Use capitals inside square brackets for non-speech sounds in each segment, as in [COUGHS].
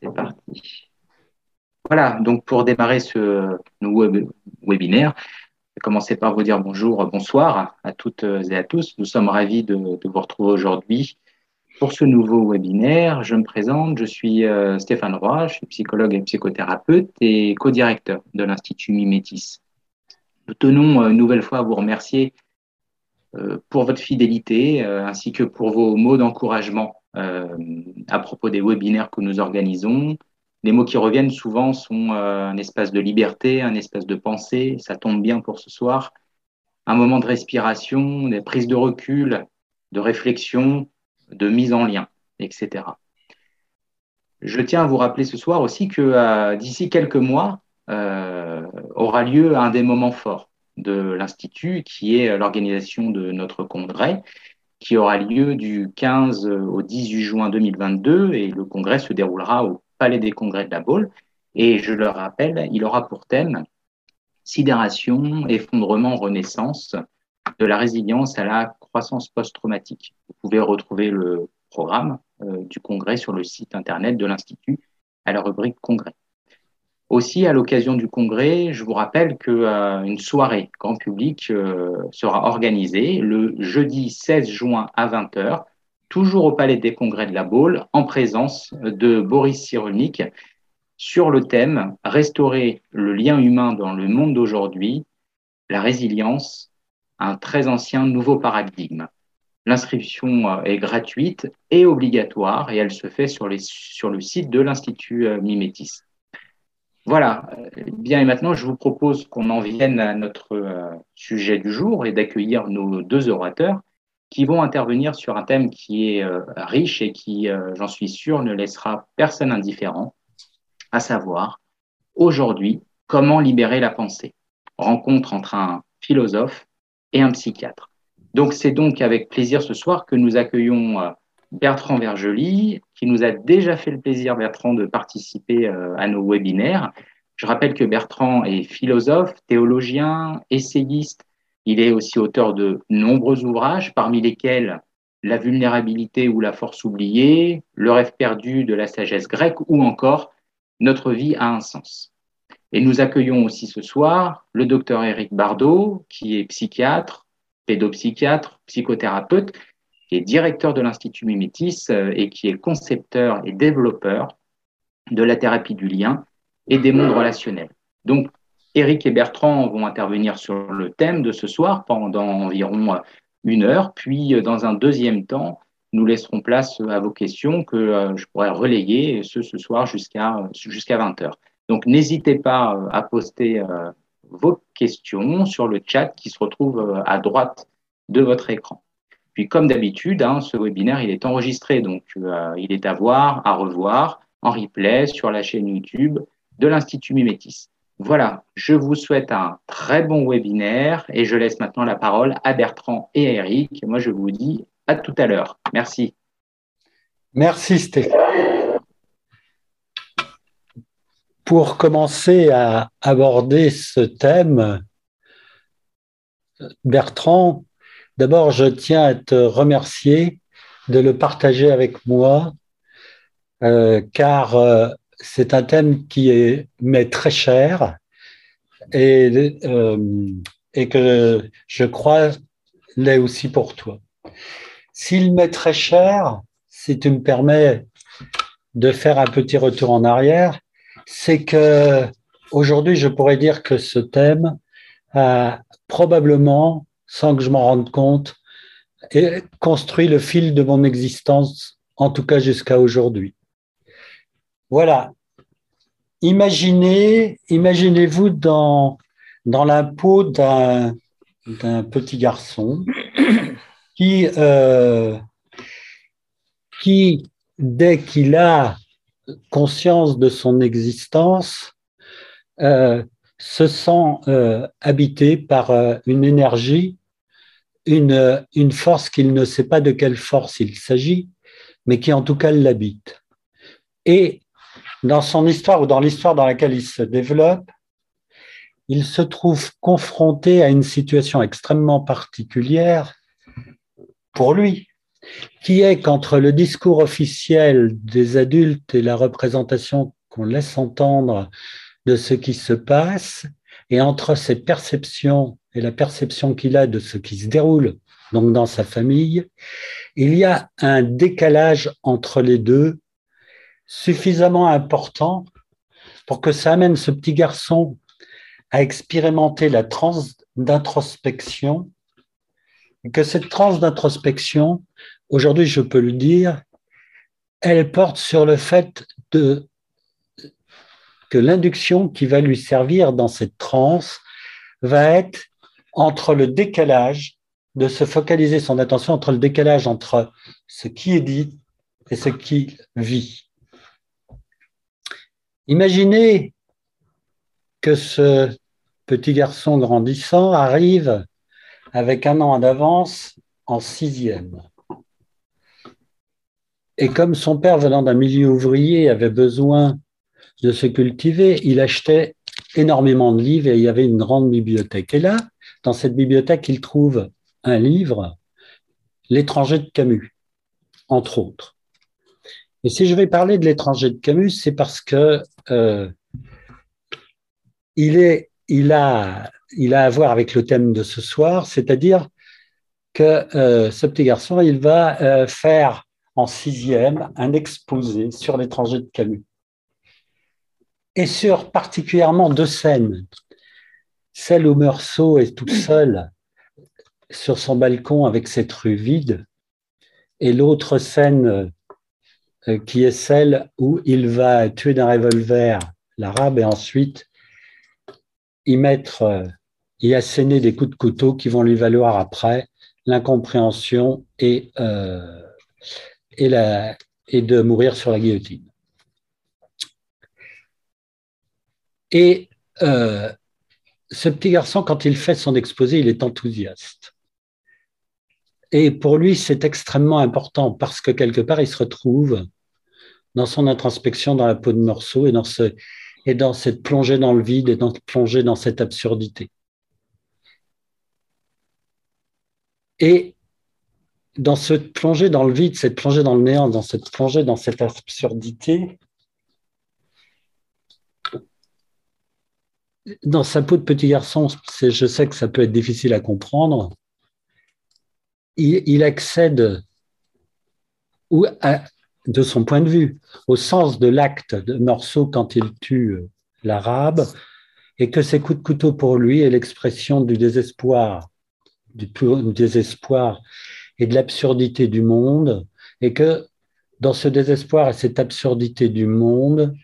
C'est parti. Voilà, donc pour démarrer ce nouveau webinaire, je vais commencer par vous dire bonjour, bonsoir à toutes et à tous. Nous sommes ravis de, vous retrouver aujourd'hui pour ce nouveau webinaire. Je me présente, je suis euh, Stéphane Roy, je suis psychologue et psychothérapeute et co-directeur de l'Institut Mimétis. Nous tenons euh, une nouvelle fois à vous remercier euh, pour votre fidélité ainsi que pour vos mots d'encouragement à propos des webinaires que nous organisons. Les mots qui reviennent souvent sont un espace de liberté, un espace de pensée, ça tombe bien pour ce soir, un moment de respiration, des prises de recul, de réflexion, de mise en lien, etc. Je tiens à vous rappeler ce soir aussi que euh, d'ici quelques mois euh, aura lieu un des moments forts de l'Institut, qui est l'organisation de notre congrès, qui aura lieu du 15 au 18 juin 2022, et le congrès se déroulera au Palais des Congrès de la Baule. Et je le rappelle, il aura pour thème sidération, effondrement, renaissance, de la résilience à la croissance post-traumatique. Vous pouvez retrouver le programme euh, du congrès sur le site internet de l'Institut à la rubrique congrès. Aussi, à l'occasion du congrès, je vous rappelle qu'une euh, soirée grand public euh, sera organisée le jeudi 16 juin à 20h, toujours au Palais des Congrès de la Baule, en présence de Boris Cyrulnik, sur le thème Restaurer le lien humain dans le monde d'aujourd'hui, la résilience un très ancien nouveau paradigme. L'inscription euh, est gratuite et obligatoire et elle se fait sur, le site de l'Institut euh, Mimétis. Voilà, euh, bien et maintenant je vous propose qu'on en vienne à notre sujet du jour et d'accueillir nos deux orateurs qui vont intervenir sur un thème qui est riche et qui, j'en suis sûr, ne laissera personne indifférent, à savoir aujourd'hui comment libérer la pensée. Rencontre entre un philosophe et un psychiatre. Donc c'est donc avec plaisir ce soir que nous accueillons euh, Bertrand Vergely, qui nous a déjà fait le plaisir, Bertrand, de participer euh, à nos webinaires. Je rappelle que Bertrand est philosophe, théologien, essayiste. Il est aussi auteur de nombreux ouvrages, parmi lesquels La vulnérabilité ou la force oubliée, Le rêve perdu de la sagesse grecque ou encore Notre vie a un sens. Et nous accueillons aussi ce soir le docteur Éric Bardot, qui est psychiatre, pédopsychiatre, psychothérapeute, qui est directeur de l'Institut Mimétis euh, et qui est concepteur et développeur de la thérapie du lien et des mondes relationnels. Donc, Éric et Bertrand vont intervenir sur le thème de ce soir pendant environ une heure, puis euh, dans un deuxième temps, nous laisserons place à vos questions que euh, je pourrais relayer ce, ce soir jusqu'à jusqu'à 20 heures. Donc, n'hésitez pas euh, à poster euh, vos questions sur le chat qui se retrouve euh, à droite de votre écran. Puis, comme d'habitude, hein, ce webinaire, il est enregistré, donc il est à voir, à revoir en replay sur la chaîne YouTube de l'Institut Mimétis. Voilà, je vous souhaite un très bon webinaire et je laisse maintenant la parole à Bertrand et à Eric. Moi, je vous dis à tout à l'heure. Merci. Merci Stéphane pour commencer à aborder ce thème, Bertrand, d'abord, je tiens à te remercier de le partager avec moi, euh, car euh, c'est un thème qui m'est très cher et, euh, et que je crois l'est aussi pour toi. S'il m'est très cher, si tu me permets de faire un petit retour en arrière, c'est que aujourd'hui, je pourrais dire que ce thème a probablement, sans que je m'en rende compte, construit le fil de mon existence, en tout cas jusqu'à aujourd'hui. Voilà. Imaginez, imaginez-vous dans, dans la peau d'un, petit garçon [COUGHS] qui, euh, qui, dès qu'il a conscience de son existence euh, se sent euh, habité par une énergie, une, une force qu'il ne sait pas de quelle force il s'agit, mais qui en tout cas l'habite. Et dans son histoire ou dans l'histoire dans laquelle il se développe, il se trouve confronté à une situation extrêmement particulière pour lui. qui est qu'entre le discours officiel des adultes et la représentation qu'on laisse entendre de ce qui se passe, et entre cette perception et la perception qu'il a de ce qui se déroule donc dans sa famille, il y a un décalage entre les deux suffisamment important pour que ça amène ce petit garçon à expérimenter la transe d'introspection, et que cette transe d'introspection, aujourd'hui je peux le dire, elle porte sur le fait de, que l'induction qui va lui servir dans cette transe va être entre le décalage, de se focaliser son attention entre le décalage entre ce qui est dit et ce qu'il vit. Imaginez que ce petit garçon grandissant arrive avec un an d'avance en sixième. Et comme son père venant d'un milieu ouvrier avait besoin de se cultiver, il achetait énormément de livres et il y avait une grande bibliothèque. Et là, dans cette bibliothèque, il trouve un livre, L'étranger de Camus, entre autres. Et si je vais parler de l'étranger de Camus, c'est parce que euh, il, est, il, a, il a à voir avec le thème de ce soir, c'est-à-dire que euh, ce petit garçon, il va euh, faire en sixième un exposé sur l'étranger de Camus. Et sur particulièrement deux scènes. Celle où Meursault est tout seul sur son balcon avec cette rue vide, et l'autre scène euh, qui est celle où il va tuer d'un revolver l'arabe et ensuite y mettre, euh, y asséner des coups de couteau qui vont lui valoir après l'incompréhension et, euh, de mourir sur la guillotine. Et ce petit garçon, quand il fait son exposé, il est enthousiaste. Et pour lui, c'est extrêmement important parce que quelque part, il se retrouve dans son introspection dans la peau de morceau et dans, et dans cette plongée dans le vide et dans plongée dans cette absurdité. Et dans cette plongée dans le vide, cette plongée dans le néant, dans cette plongée dans cette absurdité, dans sa peau de petit garçon, je sais que ça peut être difficile à comprendre, il, accède de son point de vue au sens de l'acte de Morceau quand il tue l'arabe et que ces coups de couteau pour lui est l'expression du désespoir, du désespoir et de l'absurdité du monde et que dans ce désespoir et cette absurdité du monde,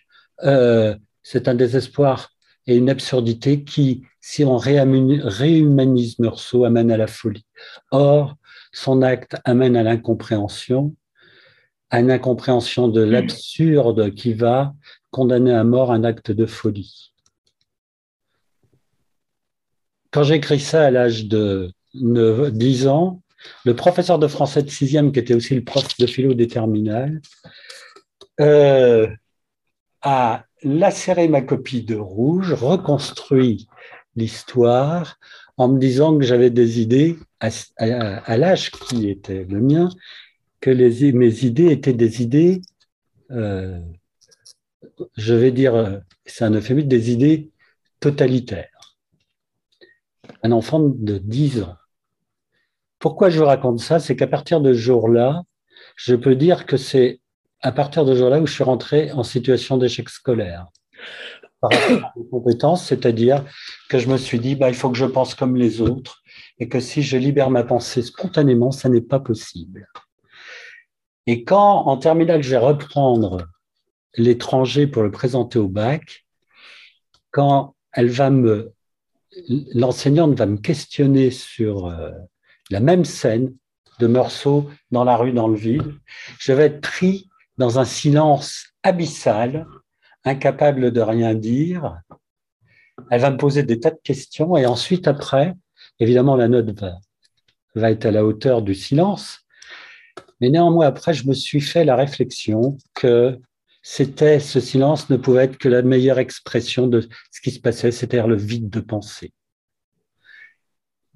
euh, c'est un désespoir et une absurdité qui, si on réhumanise Meursault, amène à la folie. Or, son acte amène à l'incompréhension, à une incompréhension de l'absurde qui va condamner à mort un acte de folie. Quand j'écris ça à l'âge de 10 ans, le professeur de français de 6e, qui était aussi le prof de philo des terminales, euh, a lacéré ma copie de rouge, reconstruit l'histoire en me disant que j'avais des idées à, l'âge qui était le mien, que mes idées étaient des idées, euh, je vais dire, c'est un euphémisme, des idées totalitaires. Un enfant de 10 ans. Pourquoi je raconte ça? C'est qu'à partir de ce jour-là, je peux dire que c'est à partir de jour-là où je suis rentré en situation d'échec scolaire par rapport aux compétences, c'est-à-dire que je me suis dit, bah, il faut que je pense comme les autres et que si je libère ma pensée spontanément, ça n'est pas possible. Et quand, en terminale, je vais reprendre l'étranger pour le présenter au bac, quand elle va me, l'enseignante va me questionner sur euh, la même scène de Meursault dans la rue, dans le vide, je vais être pris dans un silence abyssal incapable de rien dire. Elle va me poser des tas de questions et ensuite, après, évidemment, la note va, va être à la hauteur du silence. Mais néanmoins, après, je me suis fait la réflexion que c'était ce silence ne pouvait être que la meilleure expression de ce qui se passait, c'est-à-dire le vide de pensée.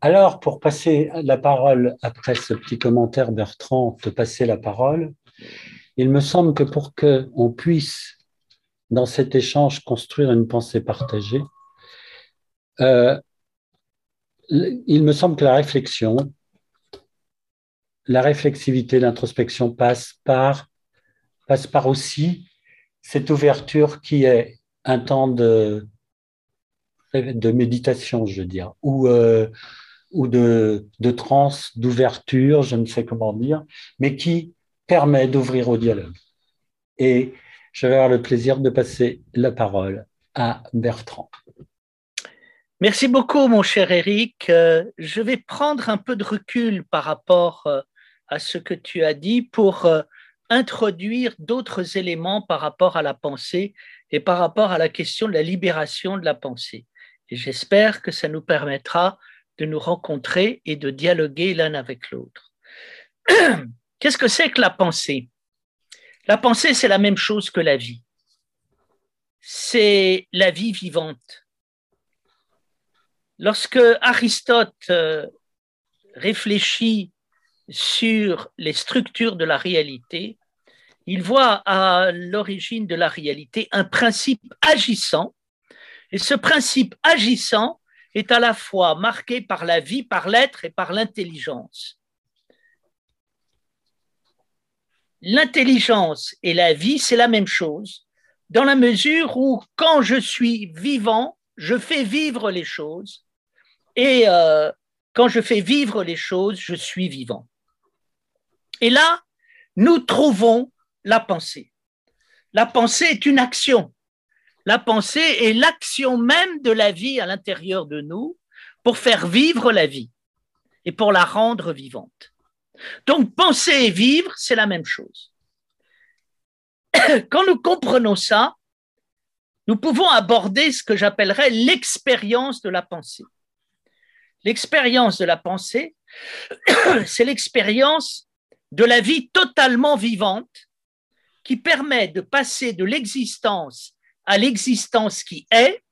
Alors, pour passer la parole, après ce petit commentaire, Bertrand, te passer la parole, il me semble que pour qu'on puisse, dans cet échange, construire une pensée partagée, euh, il me semble que la réflexion, la réflexivité, l'introspection passe par, passe par aussi cette ouverture qui est un temps de, de méditation, je veux dire, ou, euh, ou de, de transe, d'ouverture, je ne sais comment dire, mais qui permet d'ouvrir au dialogue. Et je vais avoir le plaisir de passer la parole à Bertrand. Merci beaucoup, mon cher Eric. Euh, je vais prendre un peu de recul par rapport euh, à ce que tu as dit pour euh, introduire d'autres éléments par rapport à la pensée et par rapport à la question de la libération de la pensée. Et j'espère que ça nous permettra de nous rencontrer et de dialoguer l'un avec l'autre. [CLEARS THROAT] Qu'est-ce que c'est que la pensée? La pensée, c'est la même chose que la vie. C'est la vie vivante Lorsque Aristote euh, réfléchit sur les structures de la réalité, il voit à l'origine de la réalité un principe agissant, et ce principe agissant est à la fois marqué par la vie, par l'être et par l'intelligence. L'intelligence et la vie, c'est la même chose, dans la mesure où quand je suis vivant, je fais vivre les choses, et euh, quand je fais vivre les choses, je suis vivant. Et là, nous trouvons la pensée. La pensée est une action. La pensée est l'action même de la vie à l'intérieur de nous pour faire vivre la vie et pour la rendre vivante. Donc penser et vivre, c'est la même chose. Quand nous comprenons ça, nous pouvons aborder ce que j'appellerais l'expérience de la pensée. L'expérience de la pensée, [COUGHS] c'est l'expérience de la vie totalement vivante qui permet de passer de l'existence à l'existence qui est,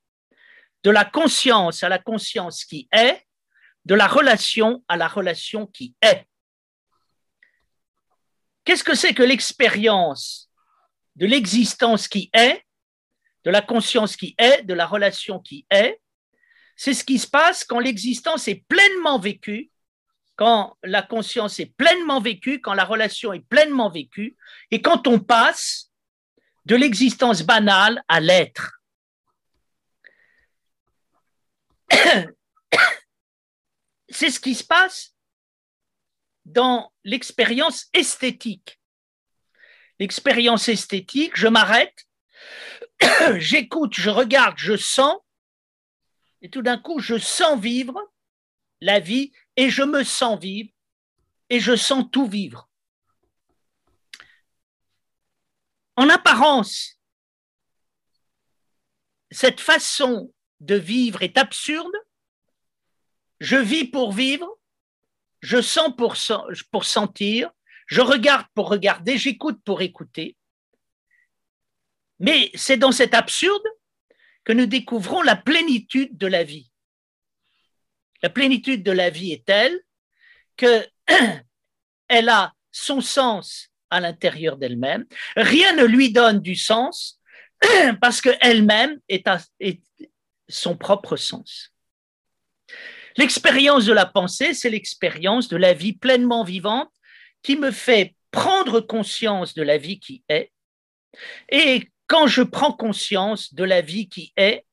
de la conscience à la conscience qui est, de la relation à la relation qui est. Qu'est-ce que c'est que l'expérience de l'existence qui est, de la conscience qui est, de la relation qui est? C'est ce qui se passe quand l'existence est pleinement vécue, quand la conscience est pleinement vécue, quand la relation est pleinement vécue, et quand on passe de l'existence banale à l'être. [COUGHS] C'est ce qui se passe dans l'expérience esthétique. L'expérience esthétique, je m'arrête, [COUGHS] j'écoute, je regarde, je sens, et tout d'un coup, je sens vivre la vie et je me sens vivre et je sens tout vivre. En apparence, cette façon de vivre est absurde. Je vis pour vivre, je sens pour, sentir, je regarde pour regarder, j'écoute pour écouter. Mais c'est dans cet absurde que nous découvrons la plénitude de la vie. La plénitude de la vie est telle que [CLEARS THROAT] elle a son sens à l'intérieur d'elle-même. Rien ne lui donne du sens [CLEARS THROAT] parce qu'elle-même est son propre sens. L'expérience de la pensée, c'est l'expérience de la vie pleinement vivante qui me fait prendre conscience de la vie qui est et quand je prends conscience de la vie qui est,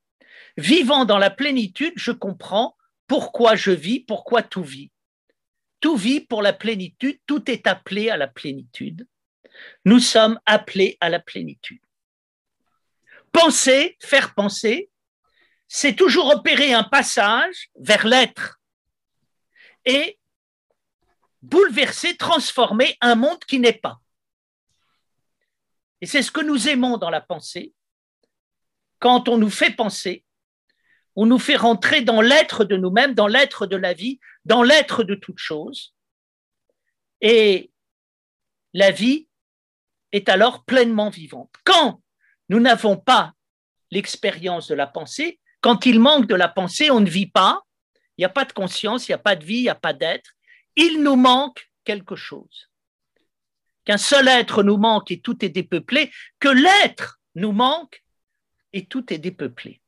vivant dans la plénitude, je comprends pourquoi je vis, pourquoi tout vit. Tout vit pour la plénitude, tout est appelé à la plénitude. Nous sommes appelés à la plénitude. Penser, faire penser, c'est toujours opérer un passage vers l'être et bouleverser, transformer un monde qui n'est pas. Et c'est ce que nous aimons dans la pensée. Quand on nous fait penser, on nous fait rentrer dans l'être de nous-mêmes, dans l'être de la vie, dans l'être de toute chose. Et la vie est alors pleinement vivante. Quand nous n'avons pas l'expérience de la pensée, quand il manque de la pensée, on ne vit pas, il n'y a pas de conscience, il n'y a pas de vie, il n'y a pas d'être. Il nous manque quelque chose. Qu'un seul être nous manque et tout est dépeuplé, que l'être nous manque et tout est dépeuplé.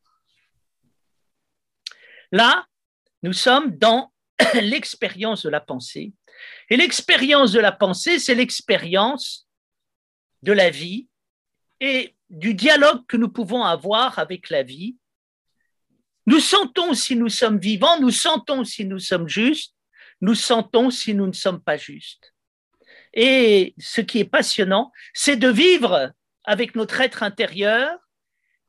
Là, nous sommes dans [COUGHS] l'expérience de la pensée. Et l'expérience de la pensée, c'est l'expérience de la vie et du dialogue que nous pouvons avoir avec la vie. Nous sentons si nous sommes vivants, nous sentons si nous sommes justes, nous sentons si nous ne sommes pas justes. Et ce qui est passionnant, c'est de vivre avec notre être intérieur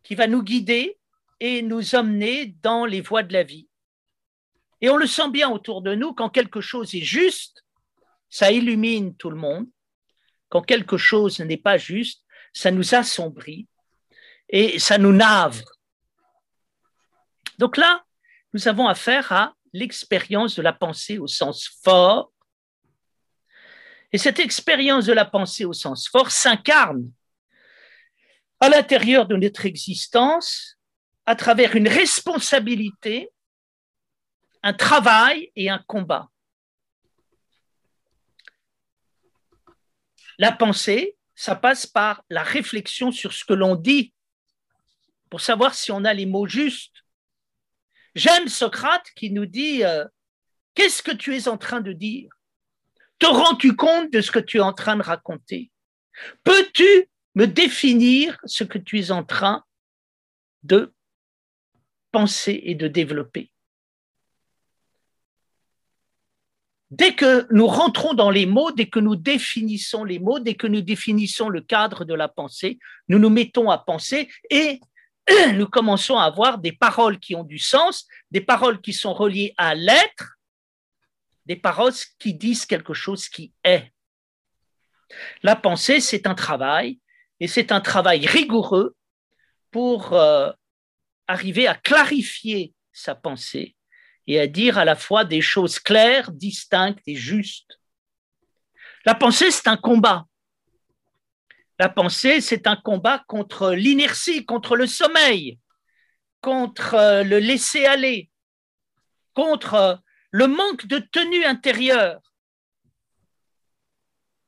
qui va nous guider et nous emmener dans les voies de la vie. Et on le sent bien autour de nous, quand quelque chose est juste, ça illumine tout le monde. Quand quelque chose n'est pas juste, ça nous assombrit et ça nous navre. Donc là, nous avons affaire à l'expérience de la pensée au sens fort. Et cette expérience de la pensée au sens fort s'incarne à l'intérieur de notre existence à travers une responsabilité, un travail et un combat. La pensée, ça passe par la réflexion sur ce que l'on dit pour savoir si on a les mots justes. J'aime Socrate qui nous dit euh, Qu'est-ce que tu es en train de dire? Te rends-tu compte de ce que tu es en train de raconter? Peux-tu me définir ce que tu es en train de penser et de développer? Dès que nous rentrons dans les mots, dès que nous définissons les mots, dès que nous définissons le cadre de la pensée, nous nous mettons à penser et [CLEARS THROAT] nous commençons à avoir des paroles qui ont du sens, des paroles qui sont reliées à l'être, des paroles qui disent quelque chose qui est. La pensée, c'est un travail, et c'est un travail rigoureux pour euh, arriver à clarifier sa pensée et à dire à la fois des choses claires, distinctes et justes. La pensée, c'est un combat. La pensée, c'est un combat contre l'inertie, contre le sommeil, contre euh, le laisser-aller, contre euh, le manque de tenue intérieure.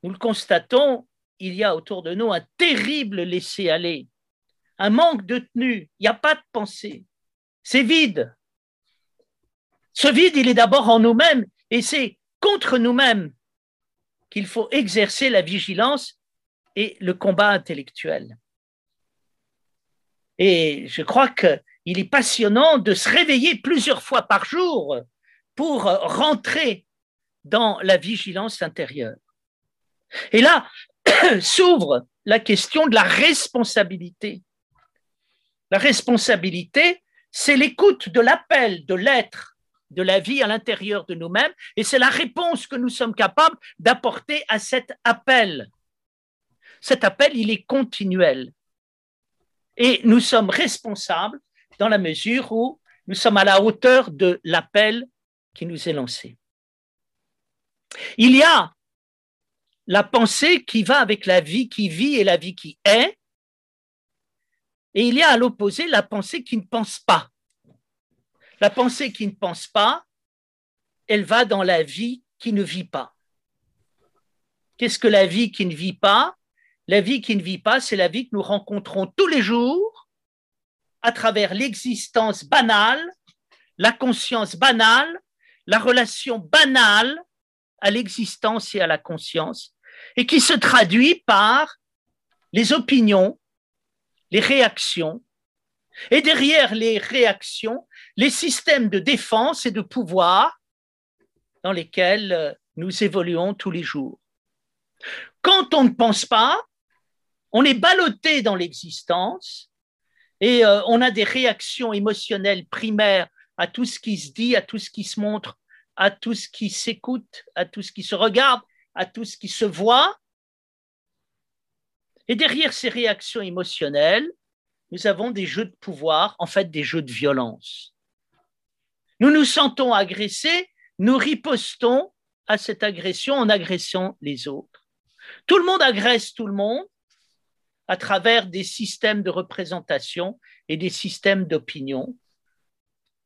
Nous le constatons, il y a autour de nous un terrible laisser-aller, un manque de tenue, il n'y a pas de pensée, c'est vide. Ce vide, il est d'abord en nous-mêmes et c'est contre nous-mêmes qu'il faut exercer la vigilance et le combat intellectuel. Et je crois qu'il est passionnant de se réveiller plusieurs fois par jour pour rentrer dans la vigilance intérieure. Et là [CLEARS THROAT] s'ouvre la question de la responsabilité. La responsabilité, c'est l'écoute de l'appel de l'être de la vie à l'intérieur de nous-mêmes, et c'est la réponse que nous sommes capables d'apporter à cet appel. Cet appel, il est continuel. Et nous sommes responsables dans la mesure où nous sommes à la hauteur de l'appel qui nous est lancé. Il y a la pensée qui va avec la vie qui vit et la vie qui est, et il y a à l'opposé la pensée qui ne pense pas. La pensée qui ne pense pas, elle va dans la vie qui ne vit pas. Qu'est-ce que la vie qui ne vit pas? La vie qui ne vit pas, c'est la vie que nous rencontrons tous les jours à travers l'existence banale, la conscience banale, la relation banale à l'existence et à la conscience, et qui se traduit par les opinions, les réactions, et derrière les réactions, les systèmes de défense et de pouvoir dans lesquels euh, nous évoluons tous les jours. Quand on ne pense pas, on est ballotté dans l'existence et euh, on a des réactions émotionnelles primaires à tout ce qui se dit, à tout ce qui se montre, à tout ce qui s'écoute, à tout ce qui se regarde, à tout ce qui se voit. Et derrière ces réactions émotionnelles, nous avons des jeux de pouvoir, en fait des jeux de violence. Nous nous sentons agressés, nous ripostons à cette agression en agressant les autres. Tout le monde agresse tout le monde à travers des systèmes de représentation et des systèmes d'opinion.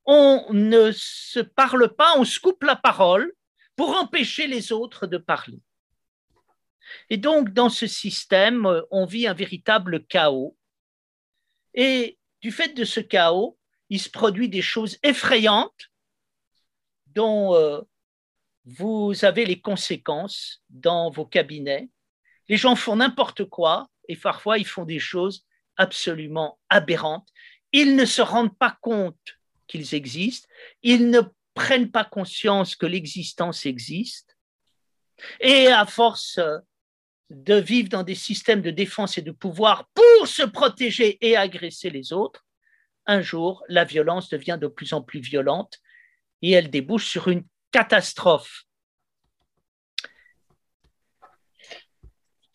on ne se parle pas, on se coupe la parole pour empêcher les autres de parler. Et donc, dans ce système, on vit un véritable chaos. Et du fait de ce chaos, il se produit des choses effrayantes dont euh, vous avez les conséquences dans vos cabinets. Les gens font n'importe quoi et parfois ils font des choses absolument aberrantes. Ils ne se rendent pas compte qu'ils existent, ils ne prennent pas conscience que l'existence existe. Et à force de vivre dans des systèmes de défense et de pouvoir pour se protéger et agresser les autres, un jour, la violence devient de plus en plus violente et elle débouche sur une catastrophe.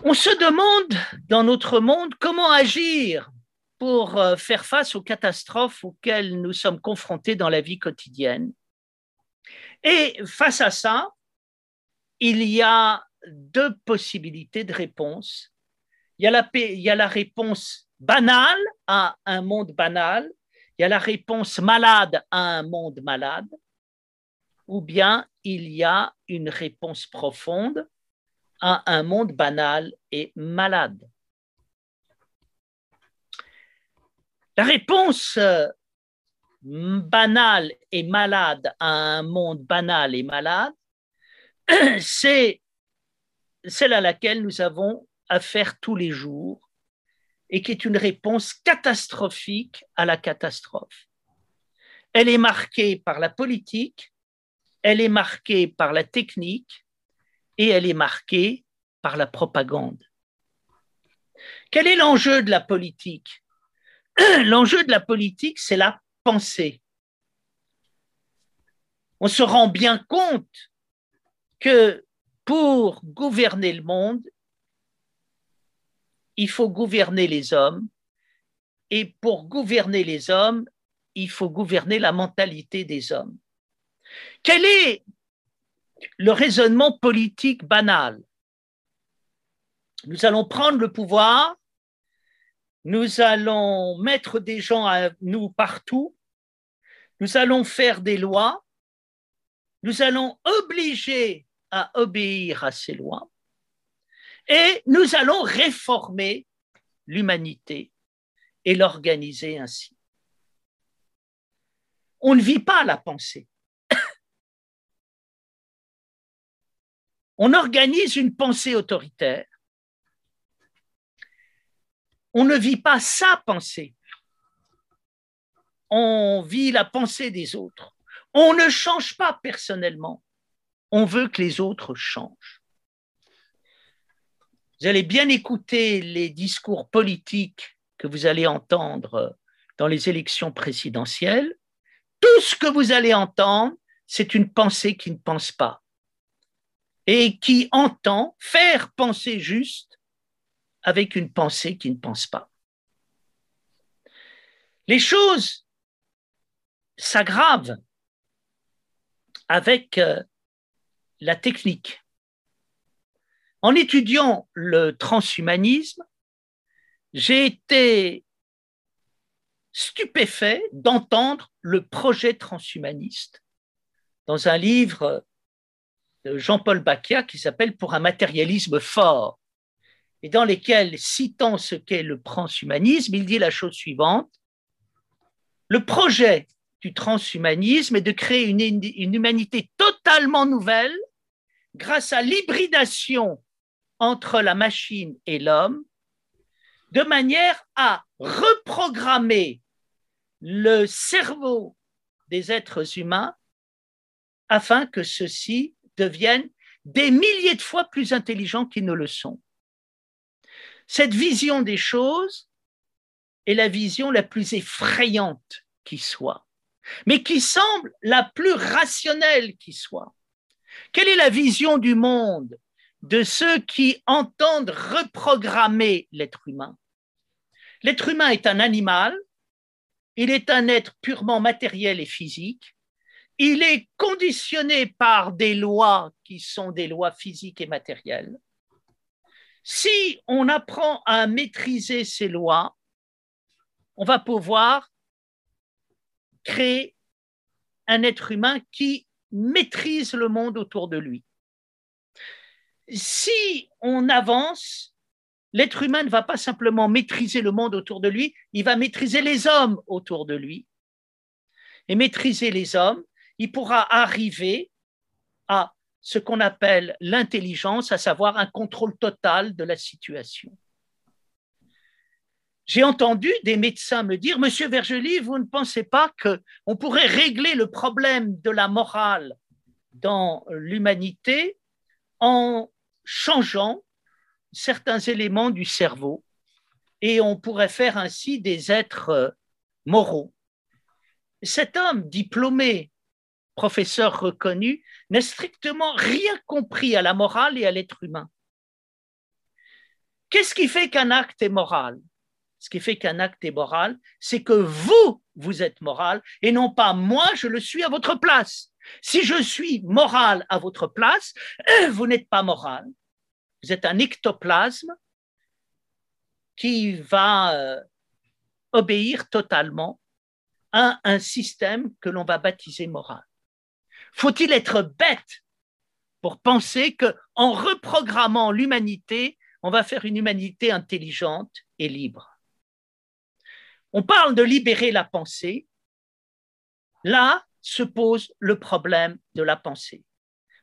On se demande dans notre monde comment agir pour euh, faire face aux catastrophes auxquelles nous sommes confrontés dans la vie quotidienne. Et face à ça, il y a deux possibilités de réponse. Il y a la, il y a la réponse banale à un monde banal, il y a la réponse malade à un monde malade, ou bien il y a une réponse profonde à un monde banal et malade. La réponse euh, banale et malade à un monde banal et malade, [CLEARS THROAT] c'est celle à laquelle nous avons affaire tous les jours et qui est une réponse catastrophique à la catastrophe. Elle est marquée par la politique, elle est marquée par la technique et elle est marquée par la propagande. Quel est l'enjeu de la politique? [CLEARS THROAT] L'enjeu de la politique, c'est la pensée. On se rend bien compte que pour gouverner le monde, il faut gouverner les hommes. Et pour gouverner les hommes, il faut gouverner la mentalité des hommes. Quel est le raisonnement politique banal Nous allons prendre le pouvoir, nous allons mettre des gens à nous partout, nous allons faire des lois, nous allons obliger à obéir à ces lois et nous allons réformer l'humanité et l'organiser ainsi. On ne vit pas la pensée. On organise une pensée autoritaire. On ne vit pas sa pensée. On vit la pensée des autres. On ne change pas personnellement on veut que les autres changent. Vous allez bien écouter les discours politiques que vous allez entendre dans les élections présidentielles. Tout ce que vous allez entendre, c'est une pensée qui ne pense pas et qui entend faire penser juste avec une pensée qui ne pense pas. Les choses s'aggravent avec euh, la technique. En étudiant le transhumanisme, j'ai été stupéfait d'entendre le projet transhumaniste dans un livre Jean-Paul Bacchia qui s'appelle Pour un matérialisme fort, et dans lequel, citant ce qu'est le transhumanisme, il dit la chose suivante. Le projet du transhumanisme est de créer une, humanité totalement nouvelle grâce à l'hybridation entre la machine et l'homme, de manière à reprogrammer le cerveau des êtres humains afin que ceux-ci deviennent des milliers de fois plus intelligents qu'ils ne le sont. Cette vision des choses est la vision la plus effrayante qui soit mais qui semble la plus rationnelle qui soit. Quelle est la vision du monde de ceux qui entendent reprogrammer l'être humain? L'être humain est un animal, il est un être purement matériel et physique, il est conditionné par des lois qui sont des lois physiques et matérielles. Si on apprend à maîtriser ces lois, on va pouvoir créer un être humain qui maîtrise le monde autour de lui. Si on avance, l'être humain ne va pas simplement maîtriser le monde autour de lui, il va maîtriser les hommes autour de lui. Et maîtriser les hommes, il pourra arriver à ce qu'on appelle l'intelligence, à savoir un contrôle total de la situation. J'ai entendu des médecins me dire, Monsieur Vergely, vous ne pensez pas qu'on pourrait régler le problème de la morale dans l'humanité en changeant certains éléments du cerveau et on pourrait faire ainsi des êtres euh, moraux. Cet homme diplômé, professeur reconnu, n'a strictement rien compris à la morale et à l'être humain. Qu'est-ce qui fait qu'un acte est moral? Ce qui fait qu'un acte est moral, c'est que vous, vous êtes moral et non pas moi, je le suis à votre place. Si je suis moral à votre place, vous n'êtes pas moral. Vous êtes un ectoplasme qui va euh, obéir totalement à un système que l'on va baptiser moral. Faut-il être bête pour penser que en reprogrammant l'humanité, on va faire une humanité intelligente et libre? On parle de libérer la pensée. Là se pose le problème de la pensée.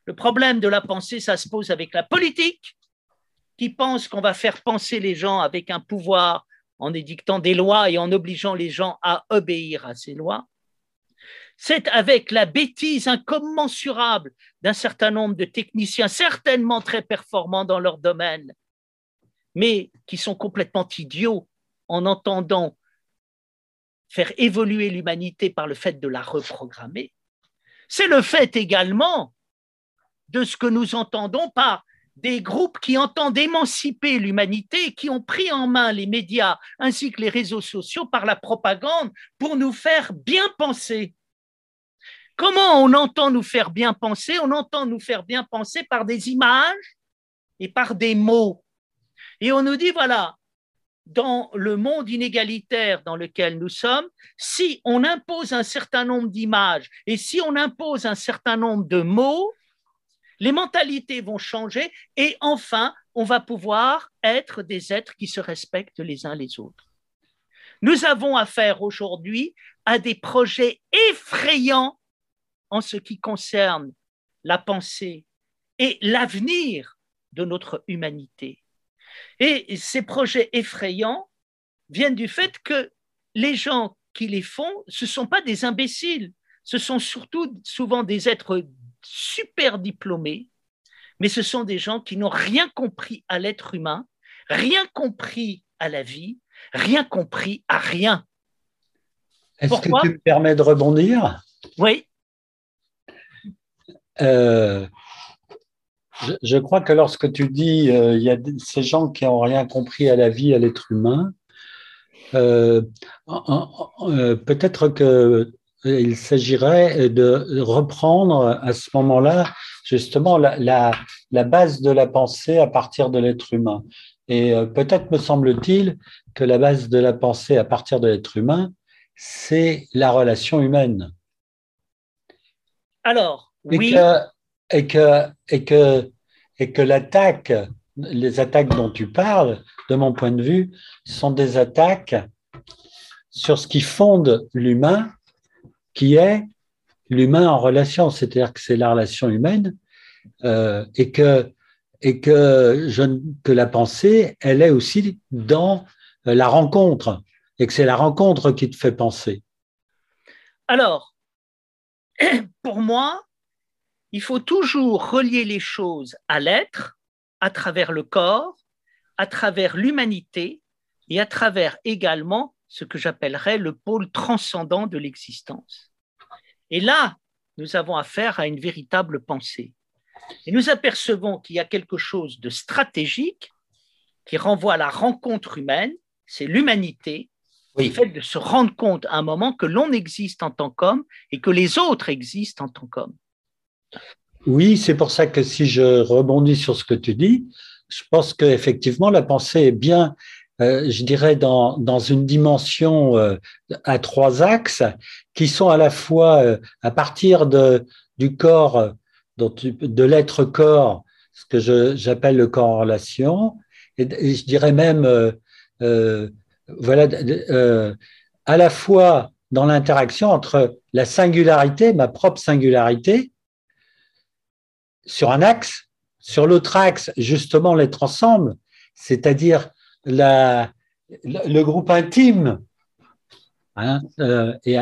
Le problème de la pensée, ça se pose avec la politique, qui pense qu'on va faire penser les gens avec un pouvoir en édictant des lois et en obligeant les gens à obéir à ces lois. C'est avec la bêtise incommensurable d'un certain nombre de techniciens, certainement très performants dans leur domaine, mais qui sont complètement idiots en entendant faire évoluer l'humanité par le fait de la reprogrammer. C'est le fait également de ce que nous entendons par des groupes qui entendent émanciper l'humanité, qui ont pris en main les médias ainsi que les réseaux sociaux par la propagande pour nous faire bien penser. Comment on entend nous faire bien penser? On entend nous faire bien penser par des images et par des mots. Et on nous dit, voilà, dans le monde inégalitaire dans lequel nous sommes, si on impose un certain nombre d'images et si on impose un certain nombre de mots, les mentalités vont changer et enfin, on va pouvoir être des êtres qui se respectent les uns les autres. Nous avons affaire aujourd'hui à des projets effrayants en ce qui concerne la pensée et l'avenir de notre humanité. Et ces projets effrayants viennent du fait que les gens qui les font, ce ne sont pas des imbéciles, ce sont surtout souvent des êtres super diplômés, mais ce sont des gens qui n'ont rien compris à l'être humain, rien compris à la vie, rien compris à rien. Est-ce que tu me permets de rebondir? Oui. Euh, je, crois que lorsque tu dis euh, il y a ces gens qui n'ont rien compris à la vie, à l'être humain, euh, peut-être que il s'agirait de reprendre à ce moment-là justement la, base de la pensée à partir de l'être humain. Et euh, peut-être me semble-t-il que la base de la pensée à partir de l'être humain, c'est la relation humaine. Alors, oui. et que, et que, et que l'attaque, les attaques dont tu parles, de mon point de vue, sont des attaques sur ce qui fonde l'humain qui est l'humain en relation, c'est-à-dire que c'est la relation humaine euh, et que et que, je, que la pensée, elle est aussi dans euh, la rencontre et que c'est la rencontre qui te fait penser. Alors, [CLEARS THROAT] pour moi, il faut toujours relier les choses à l'être, à travers le corps, à travers l'humanité et à travers également ce que j'appellerais le pôle transcendant de l'existence. Et là, nous avons affaire à une véritable pensée. Et nous apercevons qu'il y a quelque chose de stratégique qui renvoie à la rencontre humaine, c'est l'humanité, le fait de se rendre compte à un moment que l'on existe en tant qu'homme et que les autres existent en tant qu'homme. Oui, c'est pour ça que si je rebondis sur ce que tu dis, je pense qu'effectivement, la pensée est bien euh, je dirais, dans, dans une dimension euh, à trois axes qui sont à la fois euh, à partir de, du corps, de l'être corps, ce que j'appelle le corps en relation, et, je dirais même, voilà, à la fois dans l'interaction entre la singularité, ma propre singularité, sur un axe, sur l'autre axe, justement, l'être ensemble, c'est-à-dire la, le groupe intime hein, euh, et,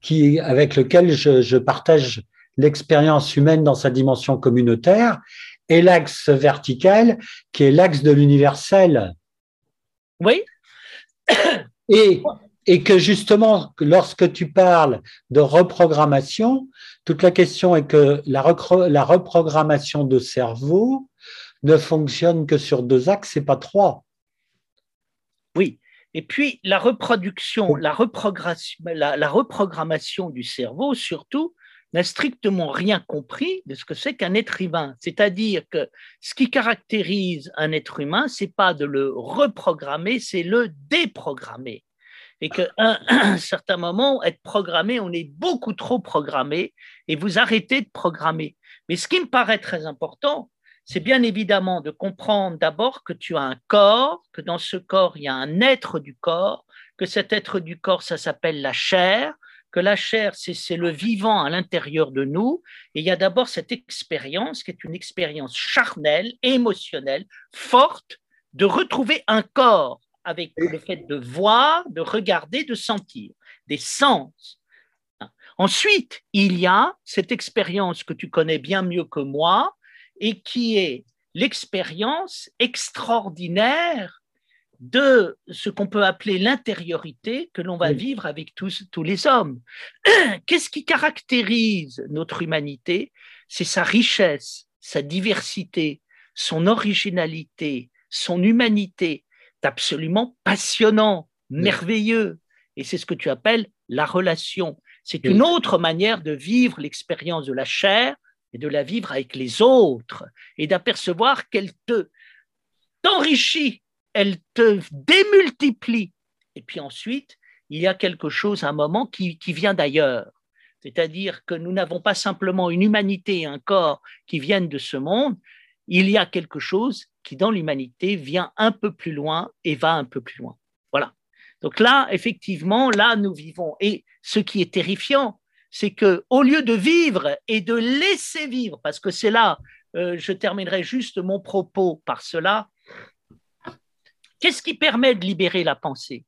qui, avec lequel je, je partage l'expérience humaine dans sa dimension communautaire, et l'axe vertical qui est l'axe de l'universel. Oui. Et, et que justement, lorsque tu parles de reprogrammation, toute la question est que la, la reprogrammation de cerveau ne fonctionne que sur deux axes et pas trois. Oui. Et puis la reproduction, la, la, reprogrammation du cerveau, surtout, n'a strictement rien compris de ce que c'est qu'un être humain. C'est-à-dire que ce qui caractérise un être humain, c'est pas de le reprogrammer, c'est le déprogrammer. Et qu'à un, [CLEARS THROAT] certain moment, être programmé, on est beaucoup trop programmé et vous arrêtez de programmer. Mais ce qui me paraît très important, c'est bien évidemment de comprendre d'abord que tu as un corps, que dans ce corps, il y a un être du corps, que cet être du corps, ça s'appelle la chair, que la chair, c'est le vivant à l'intérieur de nous. Et il y a d'abord cette expérience qui est une expérience charnelle, émotionnelle, forte, de retrouver un corps avec le fait de voir, de regarder, de sentir, des sens. Ensuite, il y a cette expérience que tu connais bien mieux que moi, et qui est l'expérience extraordinaire de ce qu'on peut appeler l'intériorité que l'on va vivre avec tous, tous les hommes. [CLEARS THROAT] Qu'est-ce qui caractérise notre humanité? C'est sa richesse, sa diversité, son originalité, son humanité. Absolument passionnant, merveilleux. Et c'est ce que tu appelles la relation. C'est une autre manière de vivre l'expérience de la chair et de la vivre avec les autres et d'apercevoir qu'elle te t'enrichit, elle te démultiplie. Et puis ensuite, il y a quelque chose, un moment qui, qui vient d'ailleurs. C'est-à-dire que nous n'avons pas simplement une humanité et un corps qui viennent de ce monde, il y a quelque chose qui, dans l'humanité, vient un peu plus loin et va un peu plus loin. Voilà. Donc là, effectivement, là, nous vivons. Et ce qui est terrifiant, c'est que au lieu de vivre et de laisser vivre, parce que c'est là, euh, je terminerai juste mon propos par cela, qu'est-ce qui permet de libérer la pensée?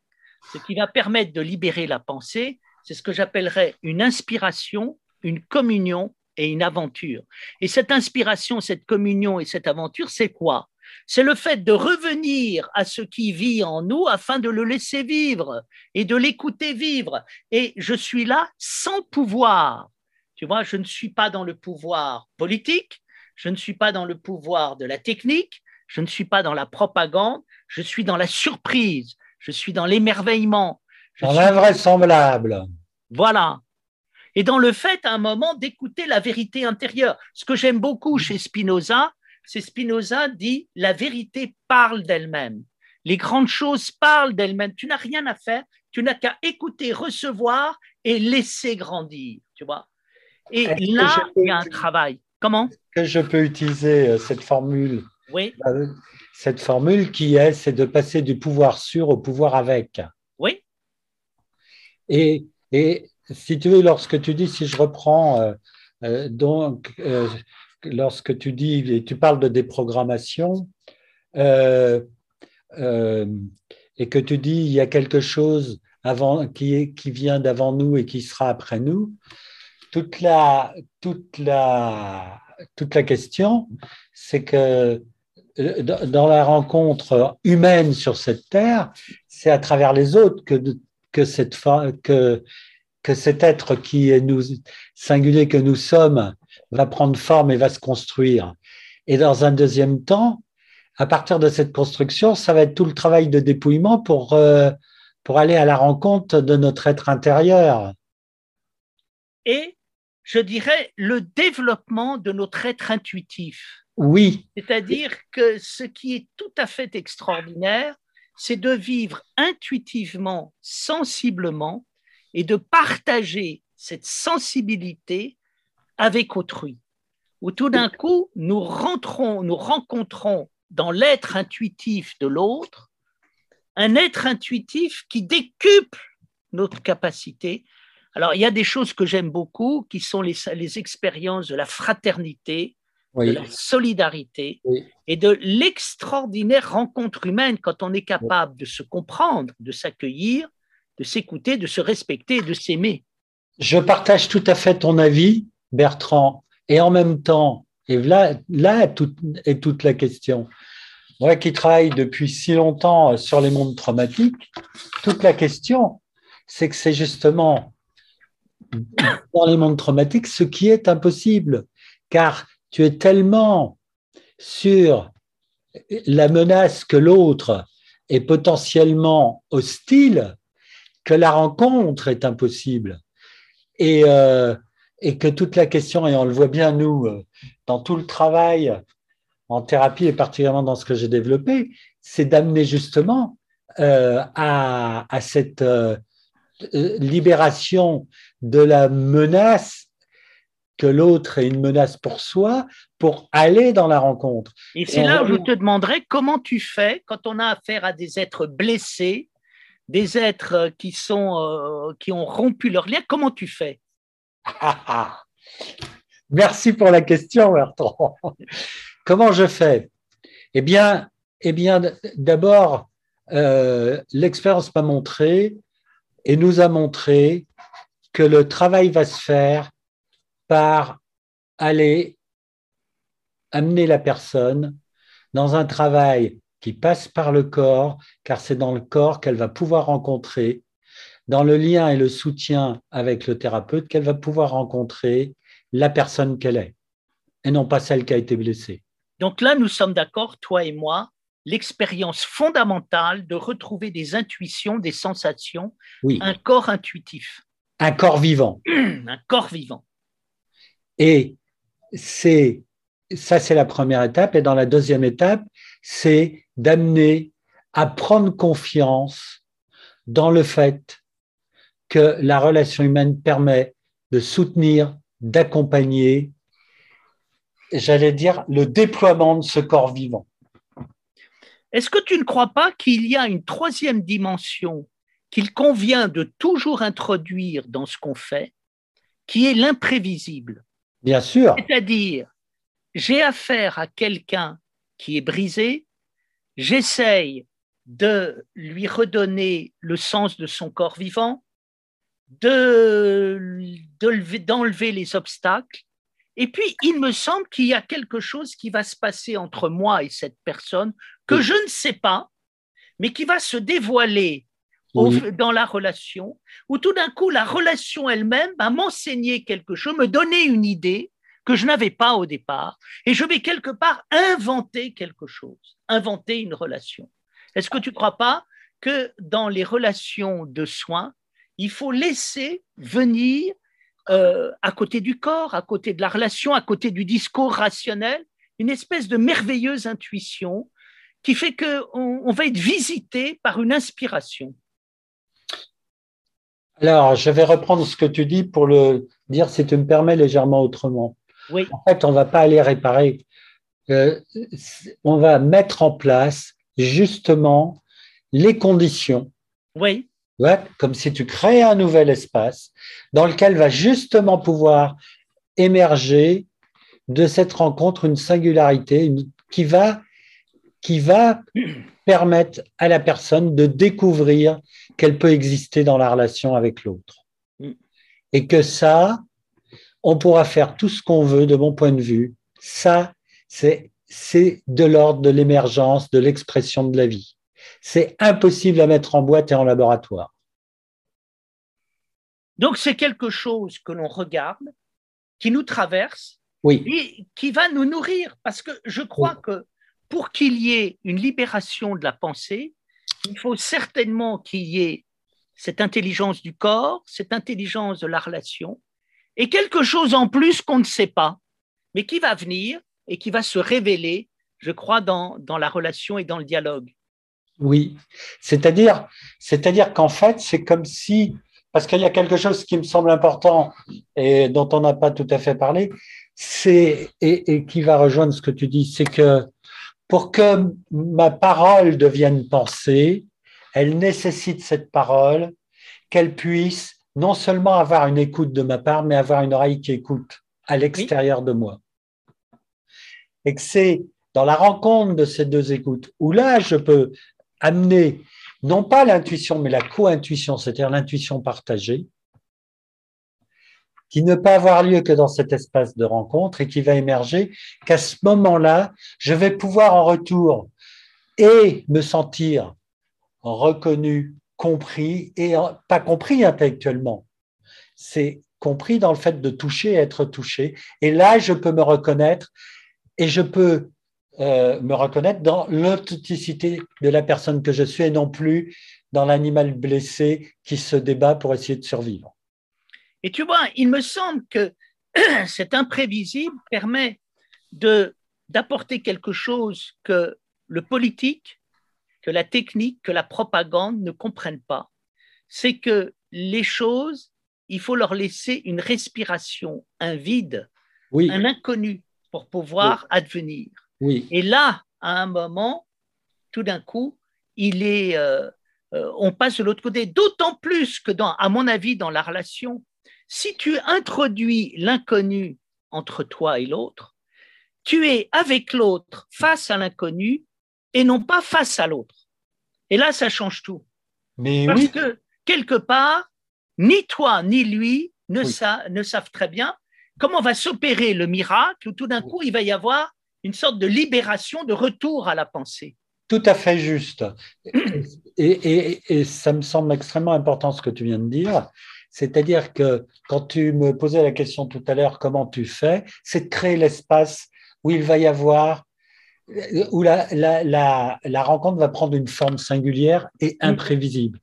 Ce qui va permettre de libérer la pensée, c'est ce que j'appellerais une inspiration, une communion et une aventure. Et cette inspiration, cette communion et cette aventure, c'est quoi? C'est le fait de revenir à ce qui vit en nous afin de le laisser vivre et de l'écouter vivre. Et je suis là sans pouvoir. Tu vois, je ne suis pas dans le pouvoir politique, je ne suis pas dans le pouvoir de la technique, je ne suis pas dans la propagande, je suis dans la surprise, je suis dans l'émerveillement. Dans l'invraisemblable. Voilà. Et dans le fait, à un moment, d'écouter la vérité intérieure. Ce que j'aime beaucoup chez Spinoza, c'est Spinoza dit la vérité parle d'elle-même. Les grandes choses parlent d'elles-mêmes. Tu n'as rien à faire, tu n'as qu'à écouter, recevoir et laisser grandir, tu vois? Et là, il y a un travail. Comment? Que je peux utiliser euh, cette formule? Oui. Euh, cette formule qui est, c'est de passer du pouvoir sur au pouvoir avec. Oui. Et, et si tu veux, lorsque tu dis, si je reprends, euh, donc, lorsque tu dis, tu parles de déprogrammation, euh, euh, et que tu dis il y a quelque chose avant, qui, qui vient d'avant nous et qui sera après nous, toute la, toute la, toute la question, c'est que euh, dans la rencontre humaine sur cette terre, c'est à travers les autres que, que, cette, que, que cet être qui est nous, singulier que nous sommes va prendre forme et va se construire. Et dans un deuxième temps, à partir de cette construction, ça va être tout le travail de dépouillement pour, euh, pour aller à la rencontre de notre être intérieur. Et je dirais le développement de notre être intuitif. Oui. C'est-à-dire que ce qui est tout à fait extraordinaire, c'est de vivre intuitivement, sensiblement, et de partager cette sensibilité avec autrui, où tout d'un coup, nous rentrons, nous rencontrons dans l'être intuitif de l'autre un être intuitif qui décuple notre capacité. Alors, il y a des choses que j'aime beaucoup, qui sont les, les expériences de la fraternité, de la solidarité et de l'extraordinaire rencontre humaine quand on est capable de se comprendre, de s'accueillir, de s'écouter, de se respecter de s'aimer. Je partage tout à fait ton avis, Bertrand, et en même temps, et là, là est toute la question. Moi qui travaille depuis si longtemps sur les mondes traumatiques, toute la question, c'est que c'est justement dans les mondes traumatiques ce qui est impossible, car tu es tellement sur la menace que l'autre est potentiellement hostile que la rencontre est impossible. Et, euh, et que toute la question, et on le voit bien nous, euh, dans tout le travail en thérapie et particulièrement dans ce que j'ai développé, c'est d'amener justement euh, à, cette euh, libération de la menace que l'autre est une menace pour soi, pour aller dans la rencontre. Et c'est là où je te demanderais comment tu fais quand on a affaire à des êtres blessés, des êtres euh, qui ont rompu leur lien, comment tu fais? [LAUGHS] Merci pour la question, Bertrand. [LAUGHS] Comment je fais? Eh bien, eh bien d'abord, euh, l'expérience m'a montré et nous a montré que le travail va se faire par aller amener la personne dans un travail qui passe par le corps, car c'est dans le corps qu'elle va pouvoir rencontrer, dans le lien et le soutien avec le thérapeute, qu'elle va pouvoir rencontrer la personne qu'elle est, et non pas celle qui a été blessée. Donc là, nous sommes d'accord, toi et moi, l'expérience fondamentale de retrouver des intuitions, des sensations, un corps intuitif. Un corps vivant. [CLEARS THROAT] un corps vivant. Et c'est ça, c'est la première étape. Et dans la deuxième étape, c'est d'amener à prendre confiance dans le fait que la relation humaine permet de soutenir, d'accompagner j'allais dire, le déploiement de ce corps vivant. Est-ce que tu ne crois pas qu'il y a une troisième dimension qu'il convient de toujours introduire dans ce qu'on fait, qui est l'imprévisible? Bien sûr. C'est-à-dire, j'ai affaire à quelqu'un qui est brisé, j'essaye de lui redonner le sens de son corps vivant, d'enlever les obstacles, et puis, il me semble qu'il y a quelque chose qui va se passer entre moi et cette personne que je ne sais pas, mais qui va se dévoiler dans la relation, où tout d'un coup, la relation elle-même va m'enseigner quelque chose, me donner une idée que je n'avais pas au départ, et je vais quelque part inventer quelque chose, inventer une relation. Est-ce que tu ne crois pas que dans les relations de soins, il faut laisser venir euh, à côté du corps, à côté de la relation, à côté du discours rationnel, une espèce de merveilleuse intuition qui fait qu'on on va être visité par une inspiration. Alors, je vais reprendre ce que tu dis pour le dire, si tu me permets, légèrement autrement. Oui. En fait, on ne va pas aller réparer. Euh, on va mettre en place justement les conditions oui comme si tu créais un nouvel espace dans lequel va justement pouvoir émerger de cette rencontre une singularité qui va, qui va permettre à la personne de découvrir qu'elle peut exister dans la relation avec l'autre. Et que ça, on pourra faire tout ce qu'on veut de mon point de vue. Ça, c'est de l'ordre de l'émergence, de l'expression de la vie c'est impossible à mettre en boîte et en laboratoire. Donc c'est quelque chose que l'on regarde, qui nous traverse oui. et qui va nous nourrir. Parce que je crois que pour qu'il y ait une libération de la pensée, il faut certainement qu'il y ait cette intelligence du corps, cette intelligence de la relation, et quelque chose en plus qu'on ne sait pas, mais qui va venir et qui va se révéler, je crois, dans, dans la relation et dans le dialogue. Oui, c'est-à-dire, c'est-à-dire qu'en fait, c'est comme si, parce qu'il y a quelque chose qui me semble important et dont on n'a pas tout à fait parlé, c'est et, qui va rejoindre ce que tu dis, c'est que pour que ma parole devienne pensée, elle nécessite cette parole qu'elle puisse non seulement avoir une écoute de ma part, mais avoir une oreille qui écoute à l'extérieur de moi. Et que c'est dans la rencontre de ces deux écoutes où là, je peux amener non pas l'intuition, mais la co-intuition, c'est-à-dire l'intuition partagée, qui ne peut avoir lieu que dans cet espace de rencontre et qui va émerger, qu'à ce moment-là, je vais pouvoir en retour et me sentir reconnu, compris, et pas compris intellectuellement, c'est compris dans le fait de toucher être touché. Et là, je peux me reconnaître et je peux euh, me reconnaître dans l'authenticité de la personne que je suis et non plus dans l'animal blessé qui se débat pour essayer de survivre. Et tu vois, il me semble que [CLEARS THROAT] cet imprévisible permet d'apporter quelque chose que le politique, que la technique, que la propagande ne comprennent pas. C'est que les choses, il faut leur laisser une respiration, un vide, un inconnu pour pouvoir advenir. Et là, à un moment, tout d'un coup, il est, euh, euh, on passe de l'autre côté. D'autant plus que, dans, à mon avis, dans la relation, si tu introduis l'inconnu entre toi et l'autre, tu es avec l'autre face à l'inconnu et non pas face à l'autre. Et là, ça change tout. Mais Parce que quelque part, ni toi ni lui ne, ne savent très bien comment va s'opérer le miracle où tout d'un coup, il va y avoir une sorte de libération, de retour à la pensée. Tout à fait juste. Et, ça me semble extrêmement important ce que tu viens de dire. C'est-à-dire que quand tu me posais la question tout à l'heure, comment tu fais, c'est de créer l'espace où il va y avoir, où la, la, rencontre va prendre une forme singulière et imprévisible.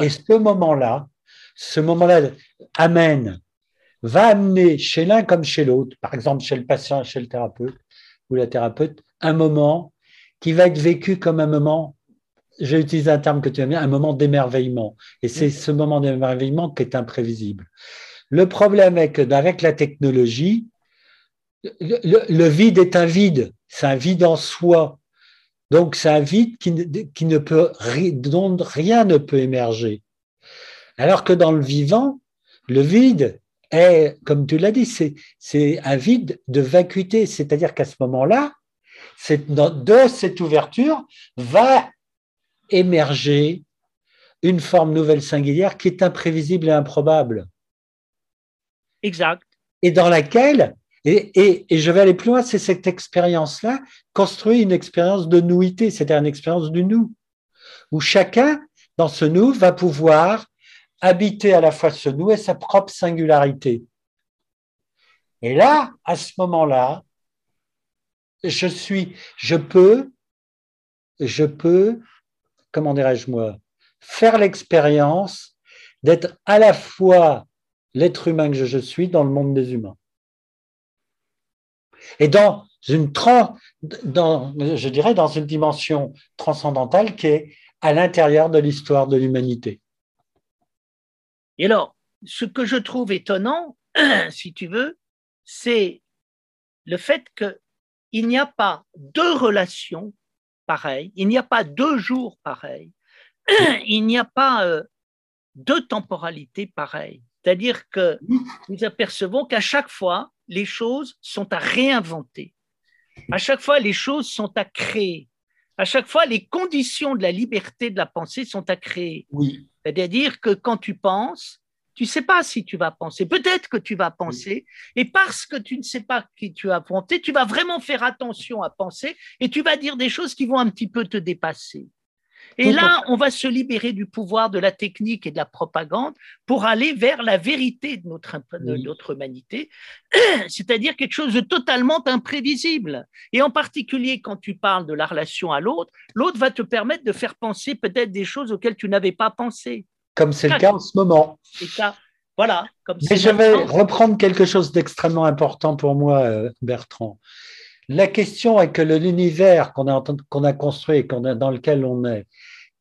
Et ce moment-là, ce moment-là amène, va amener chez l'un comme chez l'autre, par exemple chez le patient chez le thérapeute, ou la thérapeute un moment qui va être vécu comme un moment, j'ai utilisé un terme que tu aimes bien, un moment d'émerveillement. Et c'est ce moment d'émerveillement qui est imprévisible. Le problème est qu'avec la technologie, le, vide est un vide, c'est un vide en soi. Donc c'est un vide qui, qui ne peut, dont rien ne peut émerger. Alors que dans le vivant, le vide, est, comme tu l'as dit, c'est un vide de vacuité, c'est-à-dire qu'à ce moment-là, de cette ouverture va émerger une forme nouvelle singulière qui est imprévisible et improbable. Exact. Et dans laquelle, et, je vais aller plus loin, c'est cette expérience-là construit une expérience de nouité, c'est-à-dire une expérience du nous, où chacun, dans ce nous, va pouvoir habiter à la fois ce nous et sa propre singularité. Et là, à ce moment-là, je suis, je peux, je peux, comment dirais-je moi, faire l'expérience d'être à la fois l'être humain que je suis dans le monde des humains. Et dans une je dirais dans une dimension transcendantale qui est à l'intérieur de l'histoire de l'humanité. Et alors, ce que je trouve étonnant, [CLEARS THROAT] si tu veux, c'est le fait qu'il n'y a pas deux relations pareilles, il n'y a pas deux jours pareils, [CLEARS THROAT] il n'y a pas euh, deux temporalités pareilles. C'est-à-dire que nous apercevons qu'à chaque fois, les choses sont à réinventer. À chaque fois, les choses sont à créer. À chaque fois, les conditions de la liberté de la pensée sont à créer. Oui. C'est-à-dire que quand tu penses, tu ne sais pas si tu vas penser. Peut-être que tu vas penser, et parce que tu ne sais pas qui tu as pensé, tu vas vraiment faire attention à penser et tu vas dire des choses qui vont un petit peu te dépasser. Et là, on va se libérer du pouvoir de la technique et de la propagande pour aller vers la vérité de notre, de notre humanité, [CLEARS THROAT] c'est-à-dire quelque chose de totalement imprévisible. Et en particulier, quand tu parles de la relation à l'autre, l'autre va te permettre de faire penser peut-être des choses auxquelles tu n'avais pas pensé. Comme c'est le cas en ce moment. ça. Voilà. Mais je vais reprendre quelque chose d'extrêmement important pour moi, euh, Bertrand. La question est que l'univers qu'on a, construit, dans lequel on est,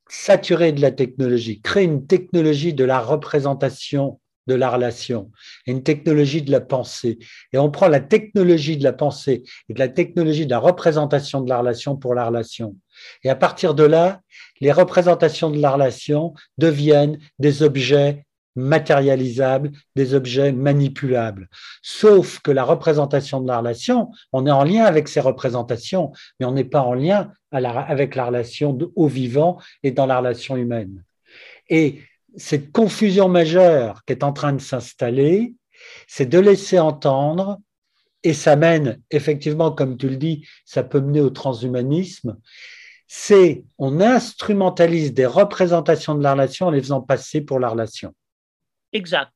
saturé de la technologie, crée une technologie de la représentation de la relation, une technologie de la pensée. Et on prend la technologie de la pensée et de la technologie de la représentation de la relation pour la relation. Et à partir de là, les représentations de la relation deviennent des objets matérialisables, des objets manipulables. Sauf que la représentation de la relation, on est en lien avec ces représentations, mais on n'est pas en lien avec la relation au vivant et dans la relation humaine. Et cette confusion majeure qui est en train de s'installer, c'est de laisser entendre, et ça mène effectivement, comme tu le dis, ça peut mener au transhumanisme, c'est on instrumentalise des représentations de la relation en les faisant passer pour la relation. Exact.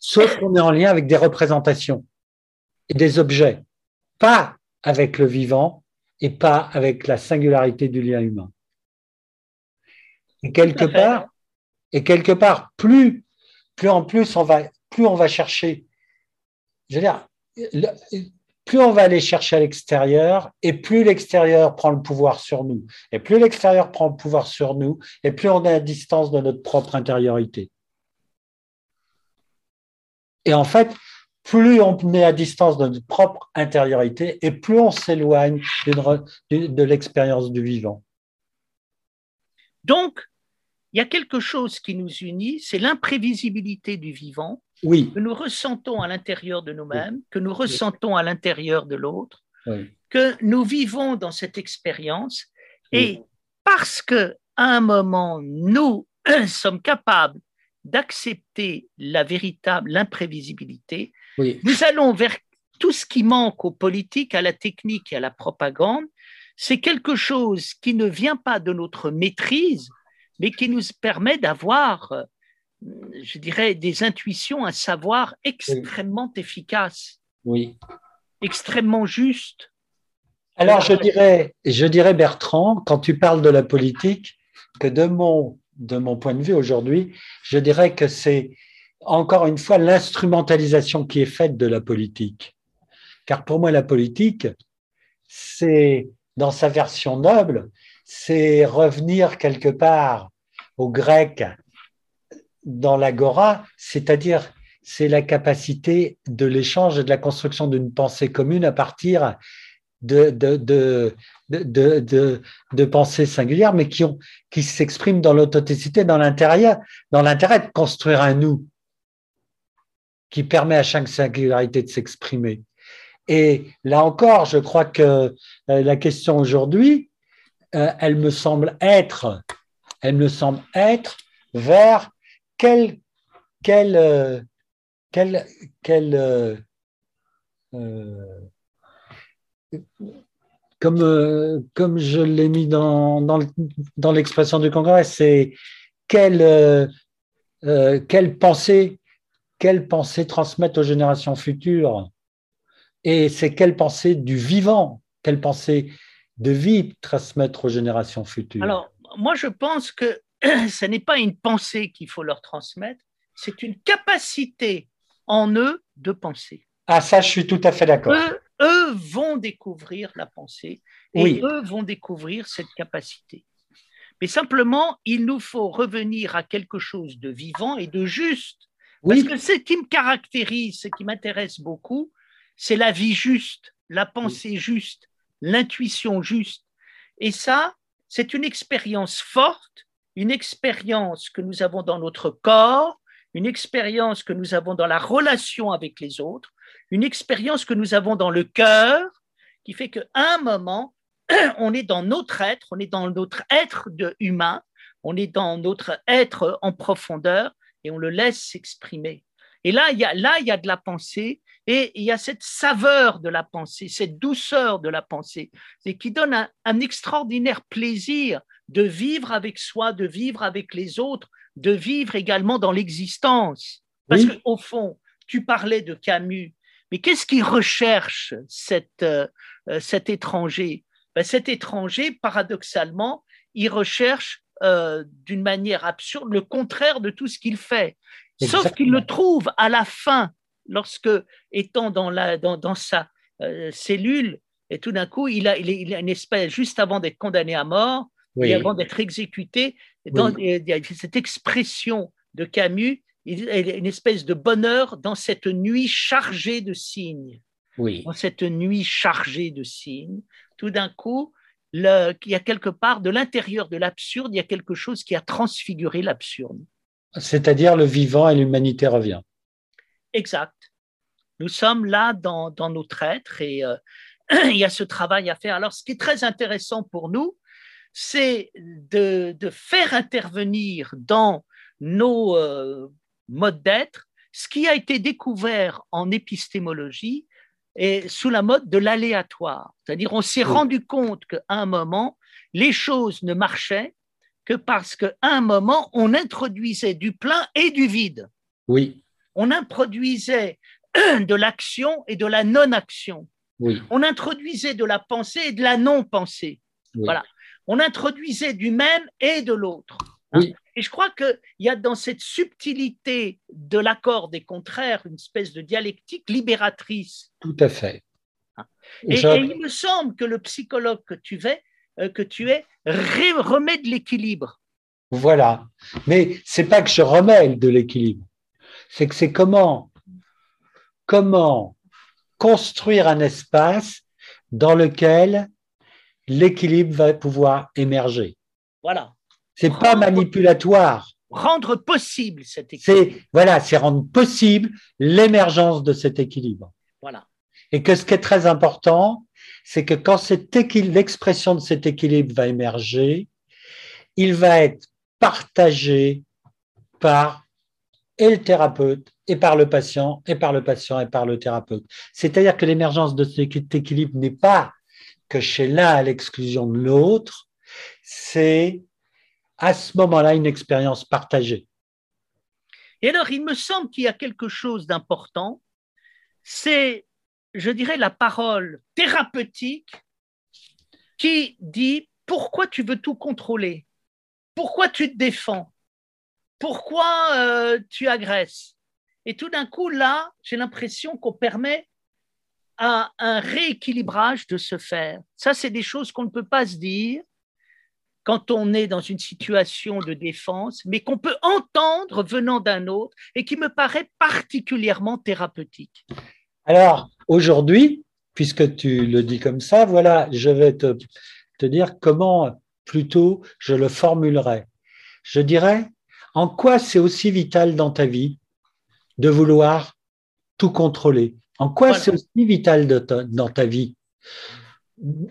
Sauf qu'on est en lien avec des représentations et des objets, pas avec le vivant et pas avec la singularité du lien humain. Et quelque part, et quelque part, plus, plus en plus on va, plus on va chercher, je veux dire, plus on va aller chercher à l'extérieur, et plus l'extérieur prend le pouvoir sur nous. Et plus l'extérieur prend le pouvoir sur nous, et plus on est à distance de notre propre intériorité. Et en fait, plus on est à distance de notre propre intériorité, et plus on s'éloigne de l'expérience du vivant. Donc, il y a quelque chose qui nous unit, c'est l'imprévisibilité du vivant oui. que nous ressentons à l'intérieur de nous-mêmes, que nous ressentons à l'intérieur de l'autre, que nous vivons dans cette expérience. Et parce que à un moment, nous [CLEARS THROAT] sommes capables d'accepter la véritable imprévisibilité, nous allons vers tout ce qui manque aux politiques, à la technique et à la propagande. C'est quelque chose qui ne vient pas de notre maîtrise, mais qui nous permet d'avoir, je dirais, des intuitions, un savoir extrêmement efficace. Oui. Extrêmement juste. Alors, je dirais, je dirais, Bertrand, quand tu parles de la politique, que de mon, de mon point de vue aujourd'hui, je dirais que c'est encore une fois l'instrumentalisation qui est faite de la politique. Car pour moi, la politique, c'est, dans sa version noble, c'est revenir quelque part au grec dans l'agora, c'est-à-dire c'est la capacité de l'échange et de la construction d'une pensée commune à partir de, pensées singulières, mais qui s'expriment dans l'authenticité, dans l'intérieur, dans l'intérêt de construire un nous qui permet à chaque singularité de s'exprimer. Et là encore, je crois que euh, la question aujourd'hui, euh, elle me semble être, elle me semble être vers quel, quel, euh, quel, quel euh, comme, comme je l'ai mis dans, dans, l'expression du Congrès, c'est quelle, quelle, pensée, quelle pensée transmettre aux générations futures? Et c'est quelle pensée du vivant, quelle pensée de vie transmettre aux générations futures? Alors, moi, je pense que [CLEARS THROAT] ce n'est pas une pensée qu'il faut leur transmettre, c'est une capacité en eux de penser. Ah, ça, je suis tout à fait d'accord. Eux, vont découvrir la pensée et eux vont découvrir cette capacité. Mais simplement, il nous faut revenir à quelque chose de vivant et de juste. Parce que ce qui me caractérise, ce qui m'intéresse beaucoup, c'est la vie juste, la pensée juste, l'intuition juste. Et ça, c'est une expérience forte, une expérience que nous avons dans notre corps, une expérience que nous avons dans la relation avec les autres, une expérience que nous avons dans le cœur, qui fait qu'à un moment, [CLEARS THROAT] on est dans notre être, on est dans notre être de humain, on est dans notre être en profondeur et on le laisse s'exprimer. Et là, il y a, là, il y a de la pensée et il y a cette saveur de la pensée, cette douceur de la pensée, qui donne un, extraordinaire plaisir de vivre avec soi, de vivre avec les autres, de vivre également dans l'existence. Parce qu'au fond, tu parlais de Camus, mais qu'est-ce qu'il recherche cet, euh, euh, cet étranger? Ben, Cet étranger, paradoxalement, il recherche euh, d'une manière absurde le contraire de tout ce qu'il fait. Sauf qu'il le trouve à la fin lorsque, étant dans, la, dans, sa, cellule, et tout d'un coup, il a, il, a une espèce, juste avant d'être condamné à mort, et avant d'être exécuté, dans, il y a cette expression de Camus, il y a une espèce de bonheur dans cette nuit chargée de signes. Oui. Dans cette nuit chargée de signes, tout d'un coup, le, il y a quelque part de l'intérieur de l'absurde, il y a quelque chose qui a transfiguré l'absurde. C'est-à-dire le vivant et l'humanité revient. Exact. Nous sommes là dans, dans notre être et euh, [CLEARS THROAT] il y a ce travail à faire. Alors, ce qui est très intéressant pour nous, c'est de, de, faire intervenir dans nos euh, modes d'être ce qui a été découvert en épistémologie et sous la mode de l'aléatoire. C'est-à-dire, on s'est rendu compte qu'à un moment, les choses ne marchaient que parce qu'à un moment, on introduisait du plein et du vide. Oui. On introduisait [CLEARS THROAT] de l'action et de la non-action. Oui. On introduisait de la pensée et de la non-pensée. Voilà. On introduisait du même et de l'autre. Oui. Et je crois qu'il y a dans cette subtilité de l'accord des contraires une espèce de dialectique libératrice. Tout à fait. Hein. Et, et il me semble que le psychologue que tu es, euh, que tu es remet de l'équilibre. Voilà. Mais c'est pas que je remets de l'équilibre. C'est que c'est comment, comment construire un espace dans lequel l'équilibre va pouvoir émerger. Voilà. C'est pas manipulatoire. Rendre possible cet équilibre. C'est voilà, c'est rendre possible l'émergence de cet équilibre. Voilà. Et que ce qui est très important, c'est que quand l'expression de cet équilibre va émerger, il va être partagé par et le thérapeute et par le patient et par le patient et par le thérapeute. C'est-à-dire que l'émergence de cet équilibre n'est pas que chez l'un à l'exclusion de l'autre, c'est à ce moment-là une expérience partagée. Et alors, il me semble qu'il y a quelque chose d'important, c'est, je dirais, la parole thérapeutique qui dit pourquoi tu veux tout contrôler, pourquoi tu te défends, pourquoi euh, tu agresses? Et tout d'un coup, là, j'ai l'impression qu'on permet à un rééquilibrage de se faire. Ça, c'est des choses qu'on ne peut pas se dire quand on est dans une situation de défense, mais qu'on peut entendre venant d'un autre et qui me paraît particulièrement thérapeutique. Alors, aujourd'hui, puisque tu le dis comme ça, voilà, je vais te, te dire comment plutôt je le formulerai. Je dirais, en quoi c'est aussi vital dans ta vie de vouloir tout contrôler? En quoi c'est aussi vital dans ta vie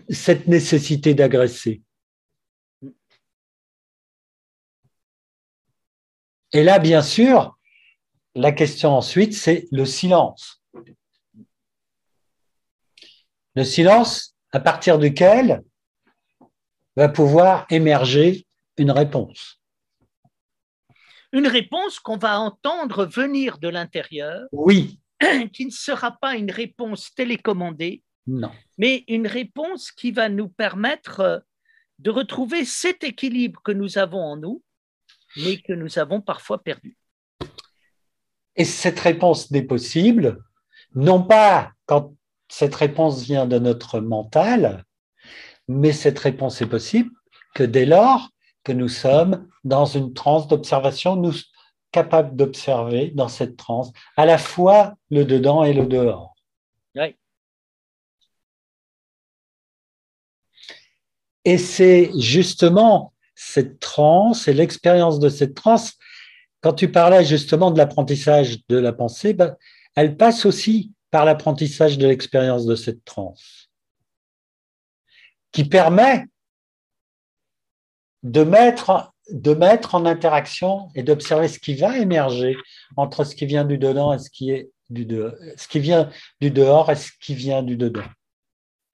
cette nécessité d'agresser? Et là, bien sûr, la question ensuite, c'est le silence. Le silence à partir duquel va pouvoir émerger une réponse. Une réponse qu'on va entendre venir de l'intérieur. Oui. [CLEARS THROAT] Qui ne sera pas une réponse télécommandée. Non. Mais une réponse qui va nous permettre de retrouver cet équilibre que nous avons en nous mais que nous avons parfois perdu. Et cette réponse n'est possible, non pas quand cette réponse vient de notre mental, mais cette réponse est possible que dès lors que nous sommes dans une transe d'observation, nous capables d'observer dans cette transe à la fois le dedans et le dehors. Oui. Et c'est justement cette transe et l'expérience de cette transe, quand tu parlais justement de l'apprentissage de la pensée, ben, elle passe aussi par l'apprentissage de l'expérience de cette transe, qui permet de mettre, de mettre en interaction et d'observer ce qui va émerger entre ce qui vient du dedans et ce qui, est du dehors, ce qui vient du dehors et ce qui vient du dedans.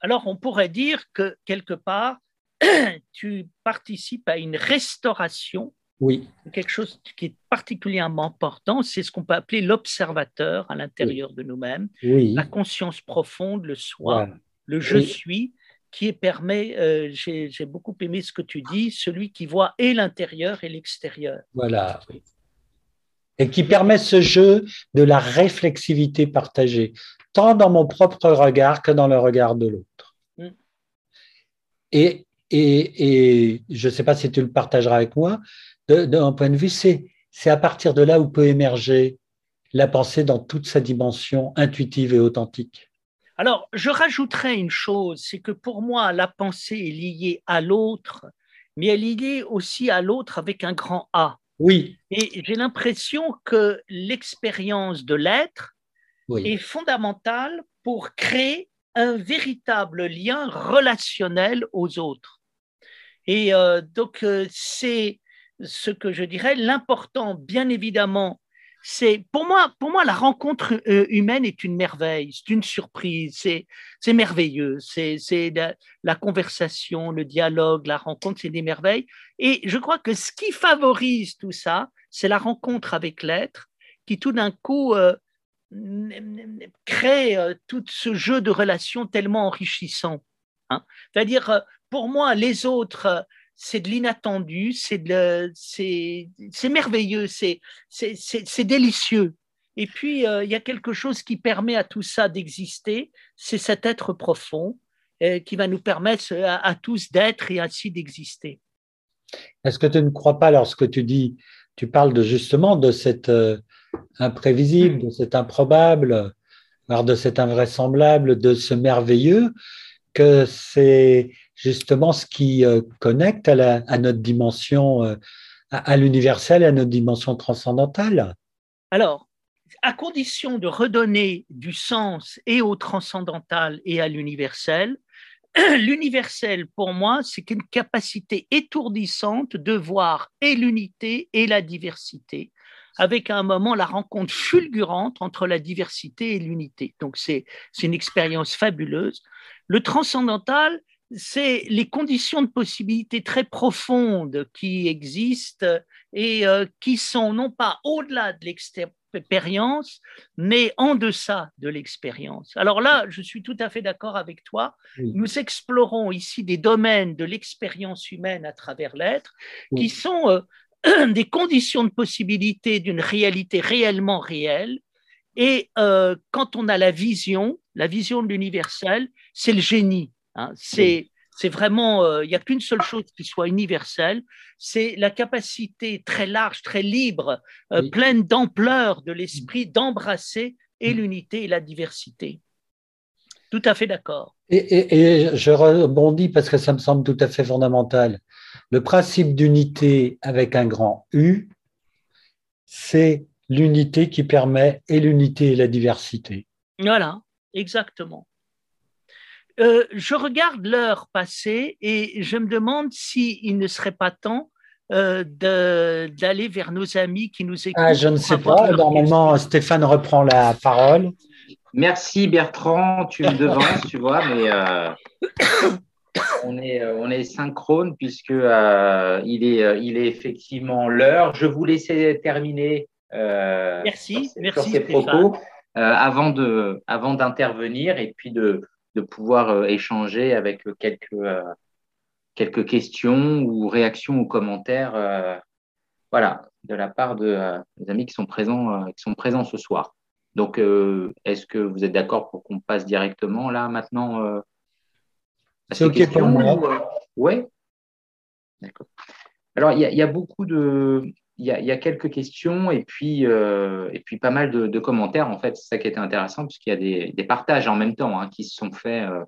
Alors, on pourrait dire que quelque part, [CLEARS THROAT] tu participes à une restauration. Oui. Quelque chose qui est particulièrement important, c'est ce qu'on peut appeler l'observateur à l'intérieur de nous-mêmes, oui. la conscience profonde, le soi, le je suis, qui permet, euh, j'ai beaucoup aimé ce que tu dis, celui qui voit et l'intérieur et l'extérieur. Voilà. et qui permet ce jeu de la réflexivité partagée, tant dans mon propre regard que dans le regard de l'autre. Mm. Et, et, je ne sais pas si tu le partageras avec moi, d'un point de vue, c'est à partir de là où peut émerger la pensée dans toute sa dimension intuitive et authentique. Alors, je rajouterais une chose, c'est que pour moi, la pensée est liée à l'autre, mais elle est liée aussi à l'autre avec un grand A. Oui. Et j'ai l'impression que l'expérience de l'être est fondamentale pour créer un véritable lien relationnel aux autres. Et euh, donc, euh, c'est ce que je dirais l'important, bien évidemment, c'est pour moi, pour moi, la rencontre euh, humaine est une merveille, c'est une surprise, c'est, merveilleux, c'est, c'est la, conversation, le dialogue, la rencontre, c'est des merveilles. Et je crois que ce qui favorise tout ça, c'est la rencontre avec l'être qui tout d'un coup euh, crée euh, tout ce jeu de relations tellement enrichissant. Hein. C'est-à-dire, pour moi, les autres c'est de l'inattendu, c'est merveilleux, c'est délicieux. Et puis, euh, il y a quelque chose qui permet à tout ça d'exister, c'est cet être profond euh, qui va nous permettre à, tous d'être et ainsi d'exister. Est-ce que tu ne crois pas, lorsque tu dis, tu parles de justement de cet euh, imprévisible, de cet improbable, de cet invraisemblable, de ce merveilleux, que c'est justement ce qui euh, connecte à, notre dimension, euh, à, l'universel, à notre dimension transcendantale. Alors, à condition de redonner du sens et au transcendantal et à l'universel, [CLEARS THROAT] l'universel, pour moi, c'est une capacité étourdissante de voir et l'unité et la diversité, avec à un moment la rencontre fulgurante entre la diversité et l'unité. Donc, c'est une expérience fabuleuse. Le transcendantal, c'est les conditions de possibilité très profondes qui existent et euh, qui sont non pas au-delà de l'expérience, mais en deçà de l'expérience. Alors là, je suis tout à fait d'accord avec toi. Nous explorons ici des domaines de l'expérience humaine à travers l'être qui sont euh, [CLEARS THROAT] des conditions de possibilité d'une réalité réellement réelle. Et euh, quand on a la vision, la vision de l'universel, c'est le génie Hein. c'est vraiment, euh, il n'y a qu'une seule chose qui soit universelle, c'est la capacité très large, très libre, euh, pleine d'ampleur de l'esprit d'embrasser et l'unité et la diversité. Tout à fait d'accord. Et, je rebondis parce que ça me semble tout à fait fondamental. Le principe d'unité avec un grand U, c'est l'unité qui permet et l'unité et la diversité. Voilà, exactement. Euh, je regarde l'heure passée et je me demande s'il ne serait pas temps euh, d'aller vers nos amis qui nous écoutent. Ah, je ne sais pas. Normalement, Stéphane reprend la parole. Merci Bertrand, tu me devances, tu vois, mais euh, on, est, on est synchrone puisque il, est, il est effectivement l'heure. Je vous laissais terminer. merci, merci. ces propos avant de, avant d'intervenir et puis de de pouvoir euh, échanger avec quelques, euh, quelques questions ou réactions ou commentaires euh, voilà, de la part de, des amis qui sont, présents, qui sont présents ce soir. Donc, est-ce que vous êtes d'accord pour qu'on passe directement là maintenant C'est OK pour moi. Oui D'accord. Alors, il y, y, a beaucoup de, il y, a, quelques questions et puis, euh, et puis pas mal de, commentaires. En fait, c'est ça qui était intéressant, puisqu'il y a des, partages en même temps hein, qui se sont faits, euh,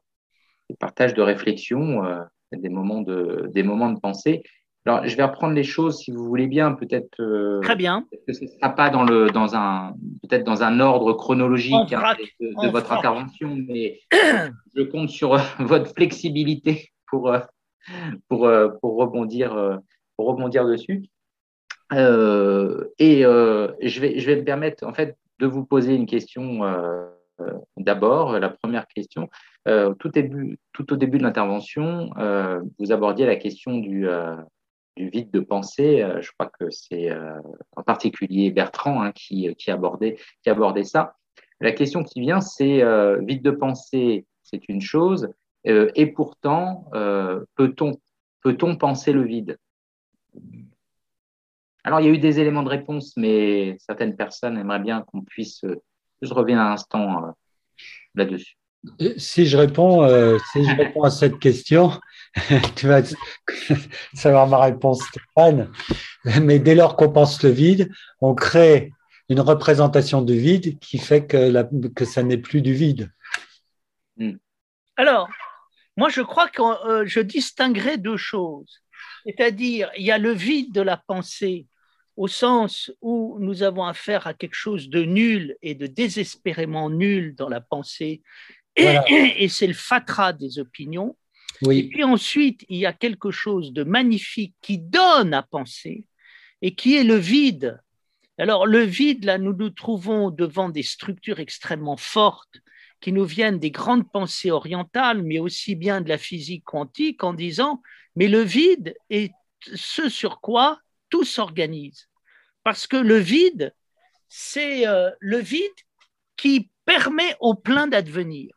des partages de réflexion, euh, des, moments de, des moments de pensée. Alors, je vais reprendre les choses, si vous voulez bien, peut-être. Très bien. Que ce ne sera pas dans, le, dans un, peut-être dans un ordre chronologique hein, de, votre intervention, mais je compte sur [LAUGHS] votre flexibilité pour, pour, pour, rebondir, pour rebondir dessus. Euh, et euh, je, vais, je vais me permettre en fait de vous poser une question euh, d'abord. La première question, tout, début, tout au début de l'intervention, vous abordiez la question du, vide de pensée. je crois que c'est en particulier Bertrand hein, qui, qui, abordait, qui abordait ça. La question qui vient, c'est vide de pensée, c'est une chose, et pourtant, peut-on peut-on penser le vide? Alors, il y a eu des éléments de réponse, mais certaines personnes aimeraient bien qu'on puisse je reviens un instant là-dessus. Si je réponds, si je réponds à cette question, [LAUGHS] tu vas [LAUGHS] savoir ma réponse, Stéphane. Mais dès lors qu'on pense le vide, on crée une représentation du vide qui fait que, la, que ça n'est plus du vide. Hmm. Alors, moi, je crois que euh, je distinguerai deux choses. C'est-à-dire, il y a le vide de la pensée au sens où nous avons affaire à quelque chose de nul et de désespérément nul dans la pensée, [CLEARS THROAT] et, c'est le fatras des opinions. Oui. Et puis ensuite, il y a quelque chose de magnifique qui donne à penser et qui est le vide. Alors le vide, là, nous nous trouvons devant des structures extrêmement fortes qui nous viennent des grandes pensées orientales, mais aussi bien de la physique quantique, en disant, mais le vide est ce sur quoi tout s'organise. Parce que le vide, c'est euh, le vide qui permet au plein d'advenir.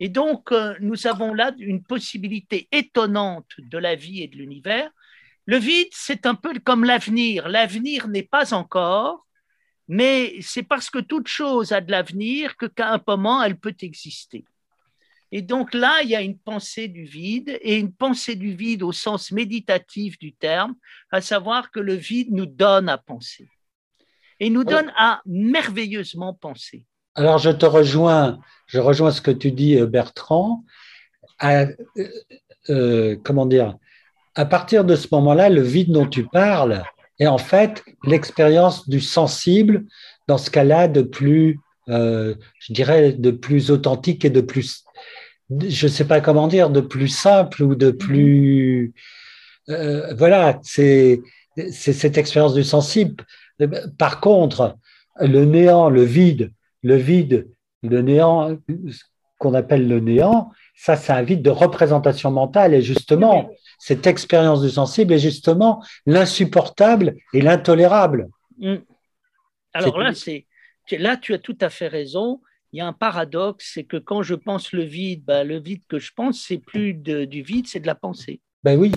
Et donc, euh, nous avons là une possibilité étonnante de la vie et de l'univers. Le vide, c'est un peu comme l'avenir. L'avenir n'est pas encore, mais c'est parce que toute chose a de l'avenir que qu'à un moment, elle peut exister. Et donc là, il y a une pensée du vide, et une pensée du vide au sens méditatif du terme, à savoir que le vide nous donne à penser, et nous donne à merveilleusement penser. Alors je te rejoins, je rejoins ce que tu dis, euh, Bertrand. À, euh, euh, comment dire? À partir de ce moment-là, le vide dont tu parles, et en fait l'expérience du sensible dans ce cas-là de plus, euh, je dirais, de plus authentique et de plus, je ne sais pas comment dire, de plus simple ou de plus, euh, voilà, c'est cette expérience du sensible. Par contre, le néant, le vide, le vide, le néant, ce qu'on appelle le néant, ça, c'est un vide de représentation mentale. Et justement, cette expérience du sensible est justement l'insupportable et l'intolérable. Mm. Alors là, c'est là, tu as tout à fait raison. Il y a un paradoxe, c'est que quand je pense le vide, bah, le vide que je pense, c'est plus du vide, c'est de la pensée. Ben oui.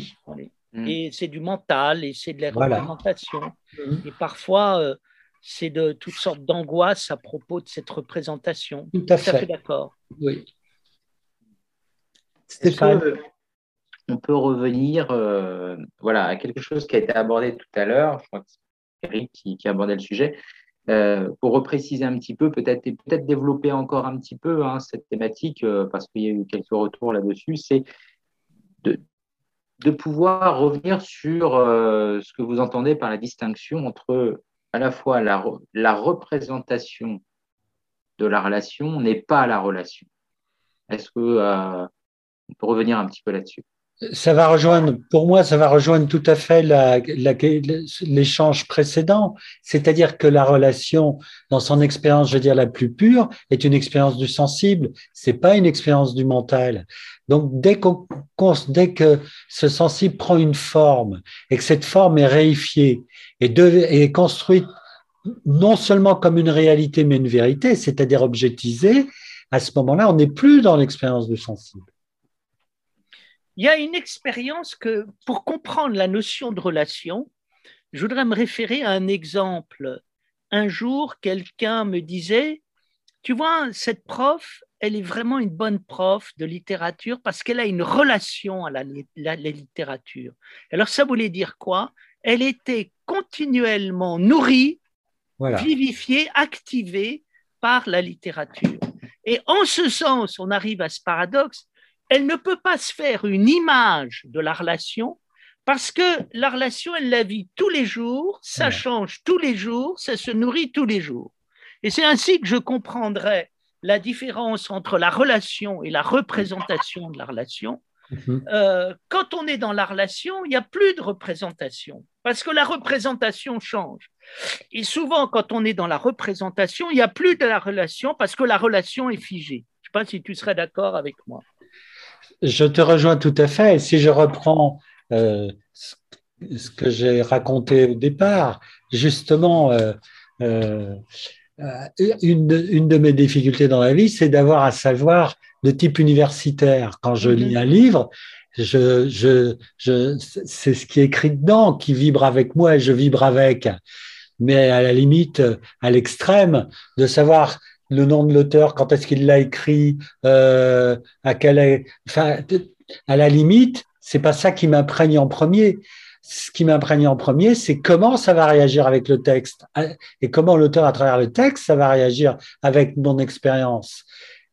Mm. Et c'est du mental et c'est de la représentation. Mm. Et parfois, euh, c'est de toutes sortes d'angoisses à propos de cette représentation. Tout à fait. d'accord. Oui. Stéphane on peut revenir euh, voilà, à quelque chose qui a été abordé tout à l'heure? Je crois que c'est Eric qui, qui, abordait le sujet. Euh, pour repréciser un petit peu, peut-être peut-être développer encore un petit peu hein, cette thématique, euh, parce qu'il y a eu quelques retours là-dessus, c'est de, pouvoir revenir sur ce que vous entendez par la distinction entre à la fois la, la représentation de la relation n'est pas la relation. Est-ce que on peut revenir un petit peu là-dessus? Ça va rejoindre, pour moi, ça va rejoindre tout à fait l'échange précédent, c'est-à-dire que la relation, dans son expérience, je veux dire la plus pure, est une expérience du sensible. C'est pas une expérience du mental. Donc, dès, dès que ce sensible prend une forme et que cette forme est réifiée et, est construite non seulement comme une réalité, mais une vérité, c'est-à-dire objectisée, à ce moment-là, on n'est plus dans l'expérience du sensible. Il y a une expérience que, pour comprendre la notion de relation, je voudrais me référer à un exemple. Un jour, quelqu'un me disait, tu vois, cette prof, elle est vraiment une bonne prof de littérature parce qu'elle a une relation à la, littérature. Alors ça voulait dire quoi? Elle était continuellement nourrie, vivifiée, activée par la littérature. Et en ce sens, on arrive à ce paradoxe, elle ne peut pas se faire une image de la relation parce que la relation, elle la vit tous les jours, ça change tous les jours, ça se nourrit tous les jours. Et c'est ainsi que je comprendrais la différence entre la relation et la représentation de la relation. Mhm. Euh, quand on est dans la relation, il n'y a plus de représentation, parce que la représentation change. Et souvent, quand on est dans la représentation, il n'y a plus de la relation, parce que la relation est figée. Je ne sais pas si tu serais d'accord avec moi. Je te rejoins tout à fait. Si je reprends euh, ce que j'ai raconté au départ, justement, euh, euh, une, de mes difficultés dans la vie, c'est d'avoir un savoir de type universitaire. Quand je lis mhm. un livre, je, je, je, c'est ce qui est écrit dedans qui vibre avec moi et je vibre avec. Mais à la limite, à l'extrême, de savoir le nom de l'auteur, quand est-ce qu'il l'a écrit, euh, à quelle, enfin, à la limite, c'est pas ça qui m'imprègne en premier. Ce qui m'imprègne en premier, c'est comment ça va réagir avec le texte et comment l'auteur, à travers le texte, ça va réagir avec mon expérience.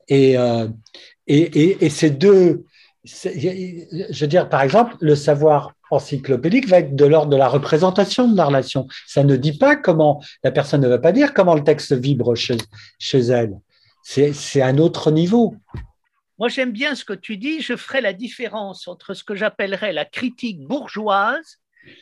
Et, euh, et, et, ces deux, je veux dire, par exemple, le savoir encyclopédique va être de l'ordre de la représentation de la relation. Ça ne dit pas comment, la personne ne va pas dire comment le texte vibre chez, chez elle. C'est un autre niveau. Moi, j'aime bien ce que tu dis. Je ferai la différence entre ce que j'appellerais la critique bourgeoise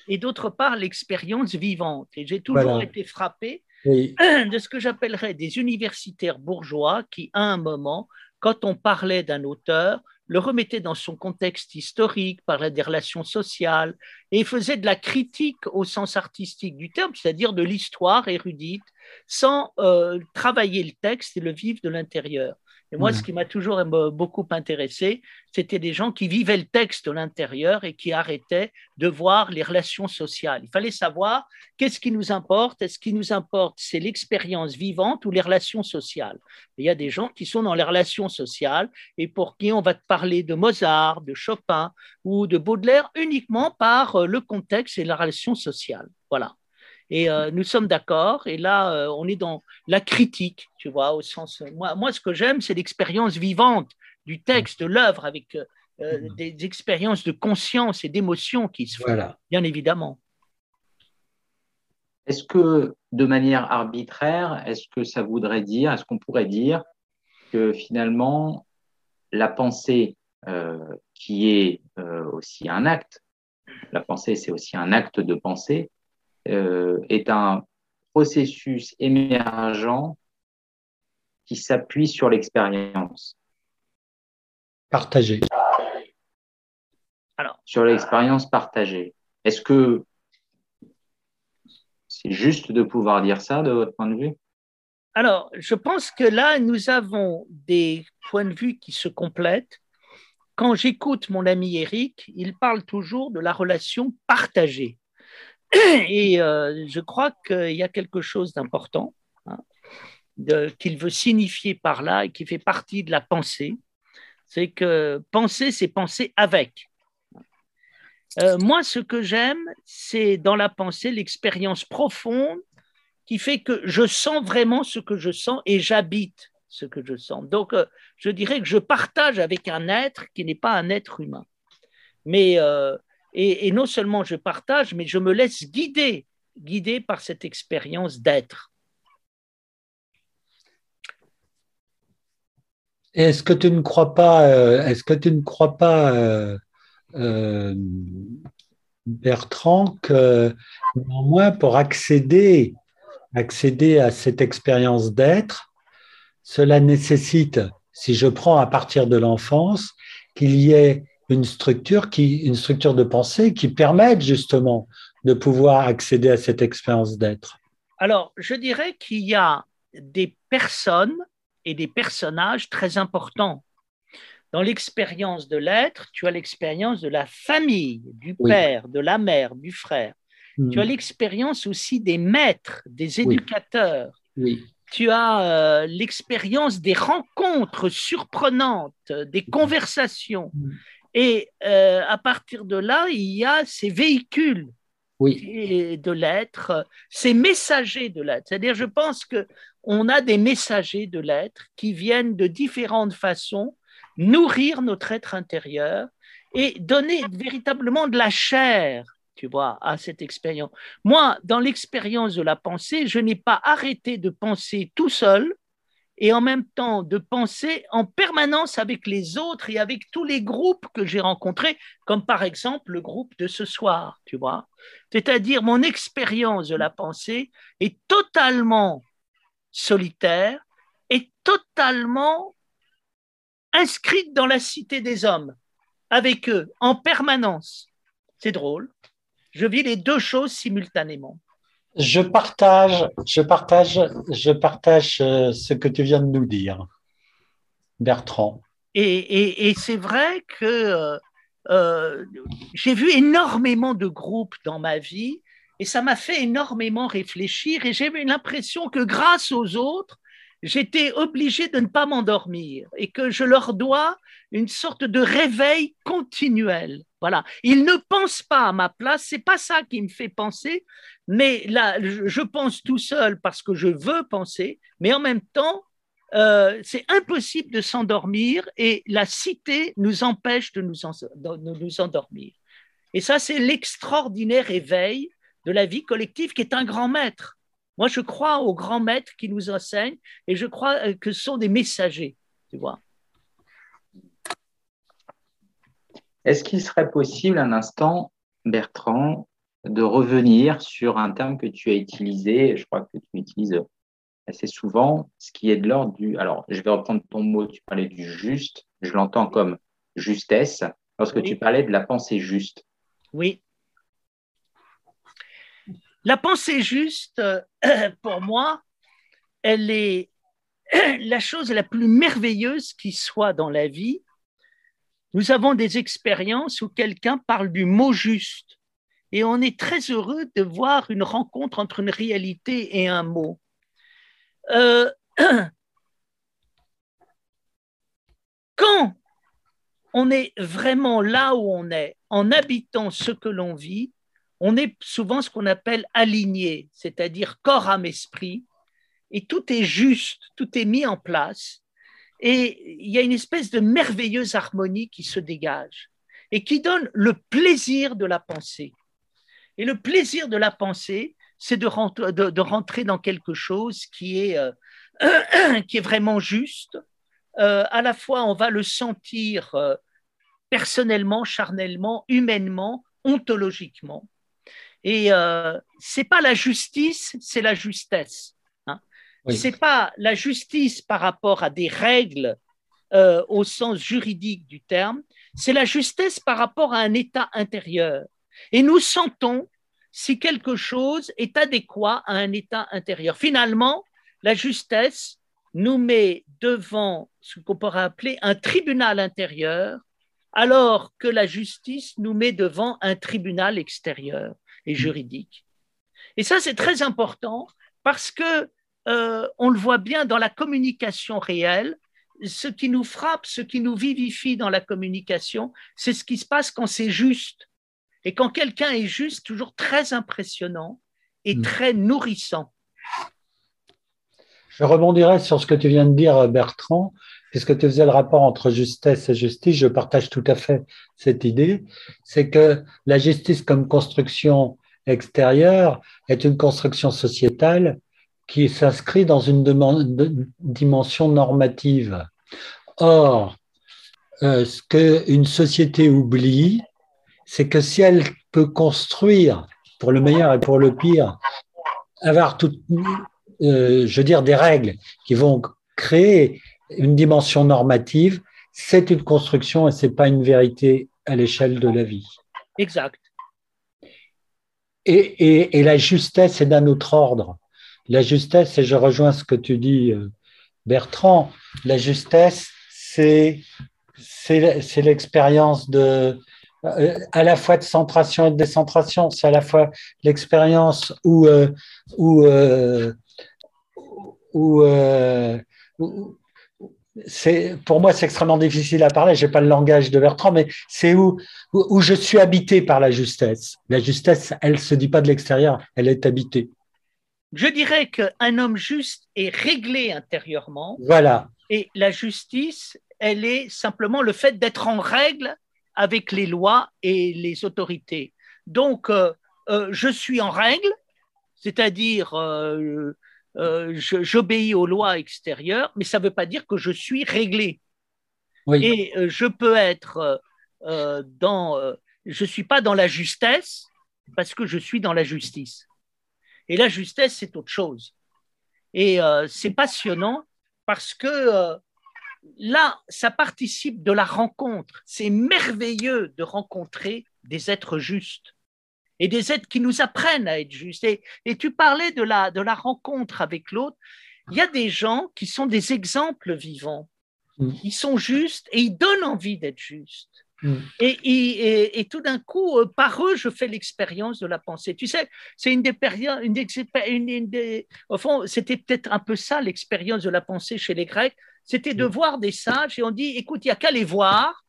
et d'autre part l'expérience vivante. Et j'ai toujours été frappé [CLEARS THROAT] de ce que j'appellerais des universitaires bourgeois qui, à un moment, quand on parlait d'un auteur, le remettait dans son contexte historique, parlait des relations sociales, et faisait de la critique au sens artistique du terme, c'est-à-dire de l'histoire érudite, sans euh, travailler le texte et le vivre de l'intérieur. Et moi, ce qui m'a toujours beaucoup intéressé, c'était des gens qui vivaient le texte de l'intérieur et qui arrêtaient de voir les relations sociales. Il fallait savoir qu'est-ce qui nous importe. Est-ce qui nous importe, c'est l'expérience vivante ou les relations sociales Il y a des gens qui sont dans les relations sociales et pour qui on va te parler de Mozart, de Chopin ou de Baudelaire uniquement par euh, le contexte et la relation sociale. Voilà. Et euh, nous sommes d'accord. Et là, euh, on est dans la critique, tu vois, au sens. Moi, moi ce que j'aime, c'est l'expérience vivante du texte, de l'œuvre, avec euh, mm-hmm. des expériences de conscience et d'émotion qui se font, bien évidemment. Est-ce que, de manière arbitraire, est-ce que ça voudrait dire, est-ce qu'on pourrait dire que finalement, la pensée, qui est aussi un acte, la pensée, c'est aussi un acte de pensée, euh, est un processus émergent qui s'appuie sur l'expérience. Partagée. Alors, sur l'expérience partagée. Est-ce que c'est juste de pouvoir dire ça de votre point de vue? Alors, je pense que là, nous avons des points de vue qui se complètent. Quand j'écoute mon ami Eric, il parle toujours de la relation partagée. Et euh, je crois qu'il y a quelque chose d'important hein, qu'il veut signifier par là et qui fait partie de la pensée. C'est que penser, c'est penser avec. Euh, moi, ce que j'aime, c'est dans la pensée l'expérience profonde qui fait que je sens vraiment ce que je sens et j'habite ce que je sens. Donc, euh, je dirais que je partage avec un être qui n'est pas un être humain. Mais et, non seulement je partage, mais je me laisse guider, guider par cette expérience d'être. Est-ce que tu ne crois pas, euh, est-ce que tu ne crois pas, euh, euh, Bertrand, que néanmoins pour accéder, accéder à cette expérience d'être, cela nécessite, si je prends à partir de l'enfance, qu'il y ait une structure, qui, une structure de pensée qui permette justement de pouvoir accéder à cette expérience d'être Alors, je dirais qu'il y a des personnes et des personnages très importants. Dans l'expérience de l'être, tu as l'expérience de la famille, du père, de la mère, du frère. Hmm. Tu as l'expérience aussi des maîtres, des éducateurs. Oui. Tu as euh, l'expérience des rencontres surprenantes, des hmm. conversations. Hmm. Et euh, à partir de là, il y a ces véhicules de l'être, ces messagers de l'être. C'est-à-dire, je pense qu'on a des messagers de l'être qui viennent de différentes façons nourrir notre être intérieur et donner véritablement de la chair, tu vois, à cette expérience. Moi, dans l'expérience de la pensée, je n'ai pas arrêté de penser tout seul, et en même temps de penser en permanence avec les autres et avec tous les groupes que j'ai rencontrés, comme par exemple le groupe de ce soir, tu vois. C'est-à-dire mon expérience de la pensée est totalement solitaire et totalement inscrite dans la cité des hommes, avec eux, en permanence. C'est drôle. Je vis les deux choses simultanément. Je partage, je partage, je partage euh, ce que tu viens de nous dire, Bertrand. Et, c'est vrai que j'ai vu énormément de groupes dans ma vie et ça m'a fait énormément réfléchir et j'ai eu l'impression que grâce aux autres, j'étais obligé de ne pas m'endormir et que je leur dois une sorte de réveil continuel. Voilà. Ils ne pensent pas à ma place, c'est pas ça qui me fait penser, mais là, je pense tout seul parce que je veux penser, mais en même temps, euh, c'est impossible de s'endormir et la cité nous empêche de nous, de nous endormir. Et ça, c'est l'extraordinaire éveil de la vie collective qui est un grand maître. Moi, je crois aux grands maîtres qui nous enseignent et je crois euh, que ce sont des messagers, tu vois. Est-ce qu'il serait possible un instant, Bertrand, de revenir sur un terme que tu as utilisé, je crois que tu utilises assez souvent, ce qui est de l'ordre du... Alors, je vais reprendre ton mot, tu parlais du juste, je l'entends comme justesse, lorsque tu parlais de la pensée juste. Oui. La pensée juste, euh, [CLEARS THROAT] pour moi, elle est [CLEARS THROAT] la chose la plus merveilleuse qui soit dans la vie. Nous avons des expériences où quelqu'un parle du mot juste et on est très heureux de voir une rencontre entre une réalité et un mot. Euh, [CLEARS THROAT] quand on est vraiment là où on est, en habitant ce que l'on vit, on est souvent ce qu'on appelle aligné, c'est-à-dire corps, âme, esprit, et tout est juste, tout est mis en place, et il y a une espèce de merveilleuse harmonie qui se dégage et qui donne le plaisir de la pensée. Et le plaisir de la pensée, c'est de, rentrer dans quelque chose qui est, euh, [CLEARS THROAT] vraiment juste. Euh, à la fois, on va le sentir euh, personnellement, charnellement, humainement, ontologiquement. Et euh, c'est pas la justice, c'est la justesse. Hein. C'est pas la justice par rapport à des règles euh, au sens juridique du terme, c'est la justesse par rapport à un état intérieur. Et nous sentons si quelque chose est adéquat à un état intérieur. Finalement, la justesse nous met devant ce qu'on pourrait appeler un tribunal intérieur, alors que la justice nous met devant un tribunal extérieur et juridique. Et ça, c'est très important parce que euh, on le voit bien dans la communication réelle. Ce qui nous frappe, ce qui nous vivifie dans la communication, c'est ce qui se passe quand c'est juste. Et quand quelqu'un est juste, toujours très impressionnant et mm. très nourrissant. Je rebondirai sur ce que tu viens de dire, Bertrand, puisque tu faisais le rapport entre justesse et justice. Je partage tout à fait cette idée. C'est que la justice comme construction extérieure est une construction sociétale qui s'inscrit dans une dimension normative. Or, euh, ce qu'une société oublie, c'est que si elle peut construire, pour le meilleur et pour le pire, avoir tout, euh, je veux dire, des règles qui vont créer une dimension normative, c'est une construction et c'est pas une vérité à l'échelle de la vie. Exact. Et, et, la justesse est d'un autre ordre. La justesse, et je rejoins ce que tu dis, euh, Bertrand, la justesse, c'est c'est l'expérience de euh, à la fois de centration et de décentration. C'est à la fois l'expérience où, où où, euh, c'est pour moi c'est extrêmement difficile à parler. J'ai pas le langage de Bertrand, mais c'est où, où, je suis habité par la justesse. La justesse, elle se dit pas de l'extérieur, elle est habitée. Je dirais qu'un homme juste est réglé intérieurement. Voilà. Et la justice, elle est simplement le fait d'être en règle avec les lois et les autorités. Donc, euh, euh, je suis en règle, c'est-à-dire euh, j'obéis aux lois extérieures, mais ça ne veut pas dire que je suis réglé. Et euh, je peux être euh, dans, je suis pas dans la justesse parce que je suis dans la justice. Et la justesse, c'est autre chose. Et c'est passionnant parce que là, ça participe de la rencontre. C'est merveilleux de rencontrer des êtres justes et des êtres qui nous apprennent à être justes. Et, tu parlais de la, de la rencontre avec l'autre. Il y a des gens qui sont des exemples vivants. Mm. Ils sont justes et ils donnent envie d'être justes. Mm. Et, et, tout d'un coup, euh, par eux, je fais l'expérience de la pensée. Tu sais, c'est une des périodes, une, des, au fond, c'était peut-être un peu ça l'expérience de la pensée chez les Grecs, c'était de mm. voir des sages et on dit, écoute, il n'y a qu'à les voir,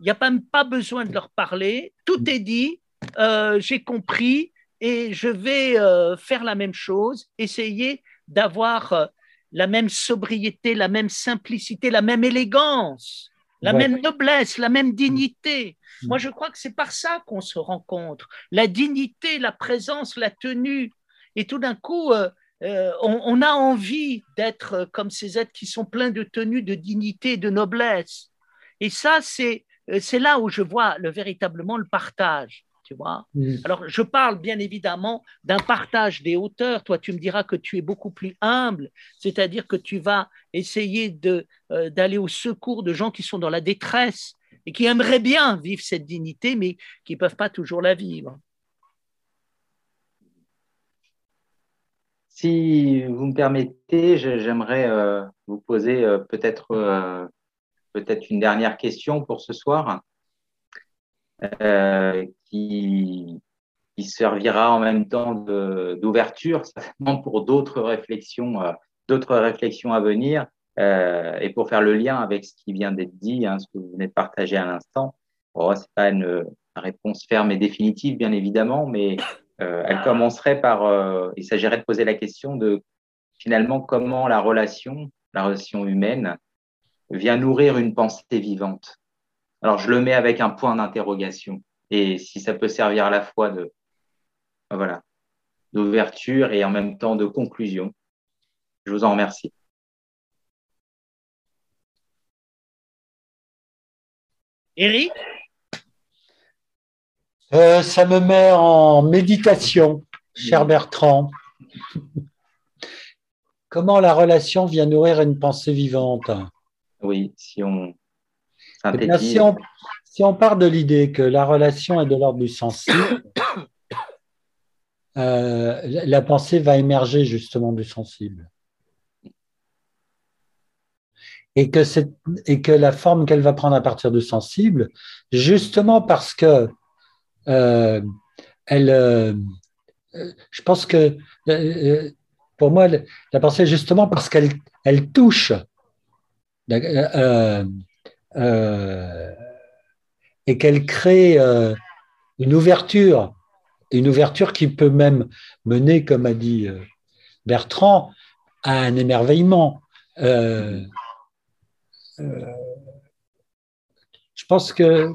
il n'y a même pas besoin de leur parler, tout est dit, euh, j'ai compris et je vais euh, faire la même chose, essayer d'avoir la même sobriété, la même simplicité, la même élégance la même noblesse, la même dignité. Mm. Moi, je crois que c'est par ça qu'on se rencontre. La dignité, la présence, la tenue. Et tout d'un coup, euh, euh, on, a envie d'être comme ces êtres qui sont pleins de tenue, de dignité, de noblesse. Et ça, c'est euh, là où je vois le, véritablement le partage. Mm. Alors, je parle bien évidemment d'un partage des hauteurs. Toi, tu me diras que tu es beaucoup plus humble, c'est-à-dire que tu vas essayer euh, d'aller au secours de gens qui sont dans la détresse et qui aimeraient bien vivre cette dignité, mais qui ne peuvent pas toujours la vivre. Si vous me permettez, j'aimerais euh, vous poser euh, peut-être peut-être une dernière question pour ce soir. Euh, qui, servira en même temps d'ouverture, certainement pour d'autres réflexions, euh, réflexions à venir, euh, et pour faire le lien avec ce qui vient d'être dit, hein, ce que vous venez de partager à l'instant. Bon, c'est pas une réponse ferme et définitive, bien évidemment, mais elle commencerait par, il s'agirait de poser la question de finalement comment la relation, la relation humaine, vient nourrir une pensée vivante. Alors, je le mets avec un point d'interrogation. Et si ça peut servir à la fois de, voilà, d'ouverture et en même temps de conclusion, je vous en remercie. Eric? Euh, Ça me met en méditation, cher Bertrand. Comment la relation vient nourrir une pensée vivante? Oui, si on, eh si, on, part de l'idée que la relation est de l'ordre du sensible, [COUGHS] euh, la pensée va émerger justement du sensible. Et que, et que la forme qu'elle va prendre à partir du sensible, justement parce que euh, elle, euh, je pense que pour moi, la pensée, justement parce qu'elle elle touche euh, et qu'elle crée euh, une ouverture, une ouverture qui peut même mener, comme a dit euh, Bertrand, à un émerveillement. je pense que,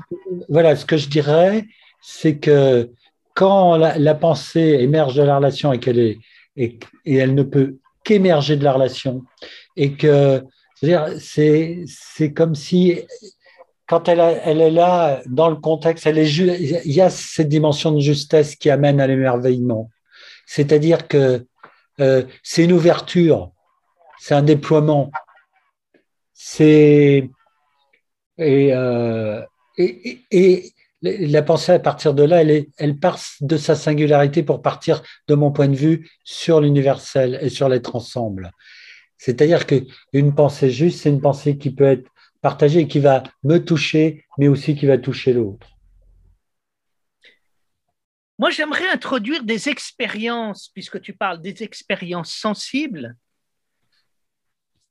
voilà, ce que je dirais, c'est que quand la, pensée émerge de la relation et qu'elle est, et, elle ne peut qu'émerger de la relation, et que c'est, comme si, quand elle, est là, dans le contexte, il y a cette dimension de justesse qui amène à l'émerveillement. C'est-à-dire que euh, c'est une ouverture, c'est un déploiement. Euh, et, la pensée à partir de là, elle part de sa singularité pour partir, de mon point de vue, sur l'universel et sur l'être ensemble. C'est-à-dire qu'une pensée juste, c'est une pensée qui peut être partagée et qui va me toucher, mais aussi qui va toucher l'autre. Moi, j'aimerais introduire des expériences, puisque tu parles des expériences sensibles.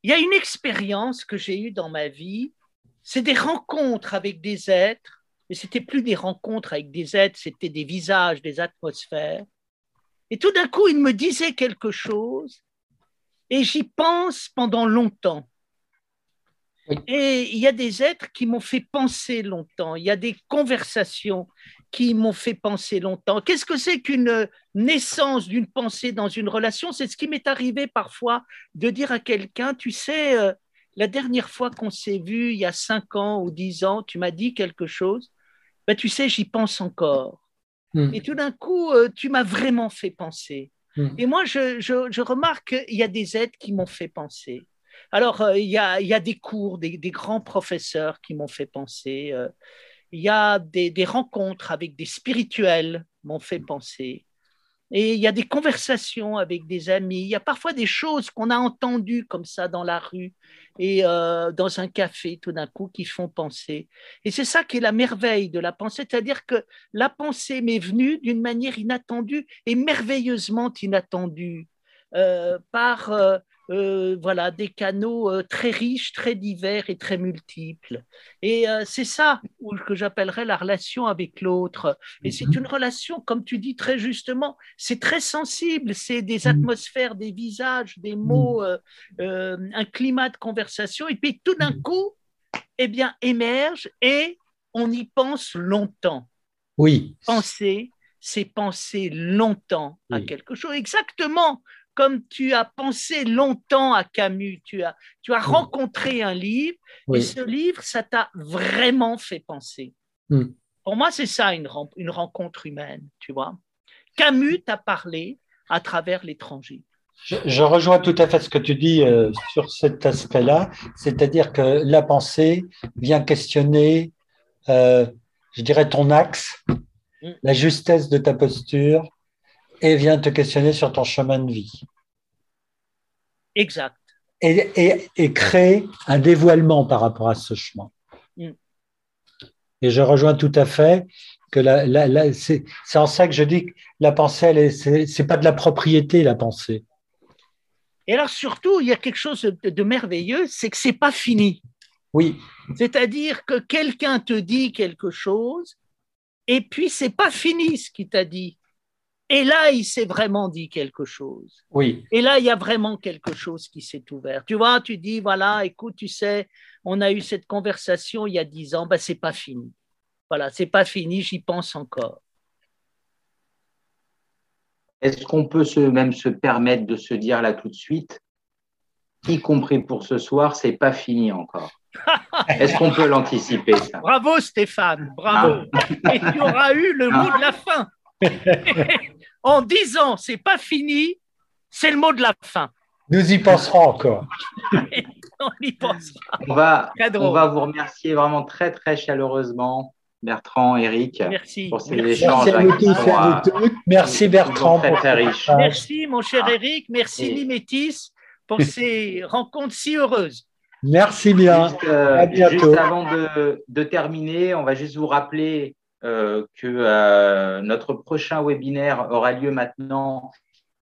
Il y a une expérience que j'ai eue dans ma vie, c'est des rencontres avec des êtres, mais c'était plus des rencontres avec des êtres, c'était des visages, des atmosphères. Et tout d'un coup, ils me disaient quelque chose, et j'y pense pendant longtemps. Et il y a des êtres qui m'ont fait penser longtemps, il y a des conversations qui m'ont fait penser longtemps. Qu'est-ce que c'est qu'une naissance d'une pensée dans une relation? C'est ce qui m'est arrivé parfois de dire à quelqu'un, tu sais, euh, la dernière fois qu'on s'est vu, il y a cinq ans ou dix ans, tu m'as dit quelque chose, ben, tu sais, j'y pense encore. Hmm. Et tout d'un coup, euh, tu m'as vraiment fait penser. Hmm. Et moi, je, remarque qu'il y a des aides qui m'ont fait penser. Alors, euh, il, y a, des cours, des, grands professeurs qui m'ont fait penser. Euh, il y a des, rencontres avec des spirituels m'ont fait penser. Et il y a des conversations avec des amis, il y a parfois des choses qu'on a entendues comme ça dans la rue et euh, dans un café tout d'un coup qui font penser. Et c'est ça qui est la merveille de la pensée, c'est-à-dire que la pensée m'est venue d'une manière inattendue et merveilleusement inattendue euh, par euh, euh, voilà, des canaux euh, très riches, très divers et très multiples. Et euh, c'est ça que j'appellerais la relation avec l'autre. Et c'est mhm. une relation, comme tu dis très justement, c'est très sensible, c'est des mhm. atmosphères, des visages, des mots, mhm. un climat de conversation. Et puis tout d'un coup, eh bien, émerge et on y pense longtemps. Oui. Penser, c'est penser longtemps à quelque chose. Exactement comme tu as pensé longtemps à Camus, tu as, tu as rencontré un livre, et ce livre, ça t'a vraiment fait penser. Hmm. Pour moi, c'est ça une, une rencontre humaine, tu vois. Camus t'a parlé à travers l'étranger. Je, rejoins tout à fait ce que tu dis euh, sur cet aspect-là, c'est-à-dire que la pensée vient questionner, euh, je dirais, ton axe, hmm. la justesse de ta posture, et vient te questionner sur ton chemin de vie. Exact. Et, et, créer un dévoilement par rapport à ce chemin. Mm. Et je rejoins tout à fait que la, c'est en ça que je dis que la pensée, ce n'est pas de la propriété, la pensée. Et alors surtout, il y a quelque chose de, de merveilleux, c'est que c'est pas fini. Oui. C'est-à-dire que quelqu'un te dit quelque chose, et puis c'est pas fini ce qu'il t'a dit. Et là, il s'est vraiment dit quelque chose. Oui. Et là, il y a vraiment quelque chose qui s'est ouvert. Tu vois, tu dis, voilà, écoute, tu sais, on a eu cette conversation il y a dix ans, ben, c'est pas fini. Voilà, c'est pas fini, j'y pense encore. Est-ce qu'on peut se, même se permettre de se dire là tout de suite, y compris pour ce soir, c'est pas fini encore? [LAUGHS] Est-ce qu'on peut l'anticiper Bravo Stéphane, bravo. Ah. Et tu auras eu le mot de la fin. [LAUGHS] en disant c'est pas fini, c'est le mot de la fin. Nous y penserons encore. [LAUGHS] on y pensera. On va, on va vous remercier vraiment très très chaleureusement. Bertrand, Eric, Merci. pour ces échanges. Merci Bertrand. Très, très riche. Merci mon cher Eric, merci Limétis pour [LAUGHS] ces rencontres si heureuses. Merci bien. Juste, euh, juste avant de, de, terminer, on va juste vous rappeler euh, que euh, notre prochain webinaire aura lieu maintenant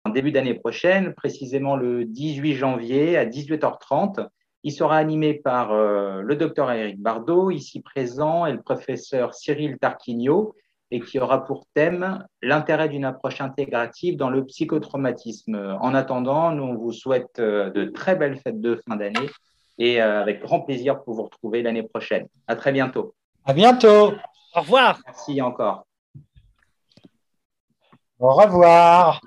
en début d'année prochaine, précisément le 18 janvier à 18h30. Il sera animé par euh, le docteur Eric Bardot, ici présent, et le professeur Cyril Tarquinio, et qui aura pour thème l'intérêt d'une approche intégrative dans le psychotraumatisme. En attendant, nous on vous souhaite de très belles fêtes de fin d'année et avec grand plaisir pour vous retrouver l'année prochaine. À très bientôt. À bientôt. Au revoir. Merci encore. Au revoir.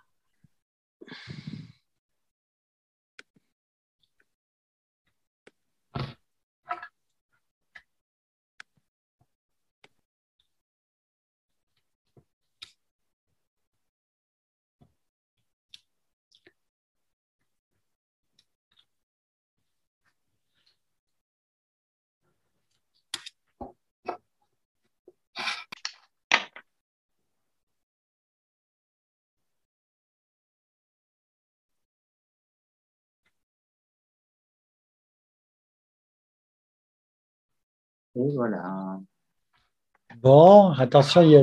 Et voilà. Bon, attention, il y a,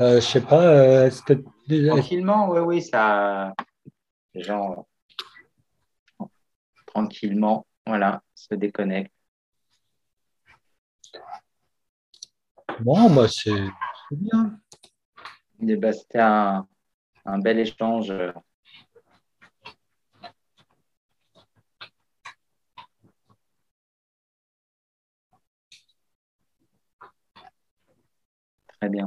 euh, je sais pas, euh, est-ce que tranquillement, oui, oui, ça, genre tranquillement, voilà, se déconnecte. Bon, bah c'est bien. Bah, c'était un, un bel échange. Bien.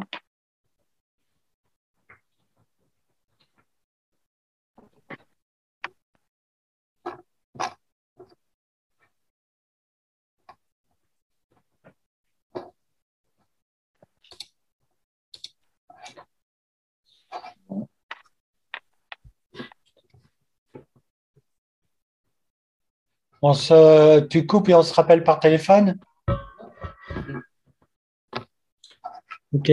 On se, tu coupes et on se rappelle par téléphone? Ok.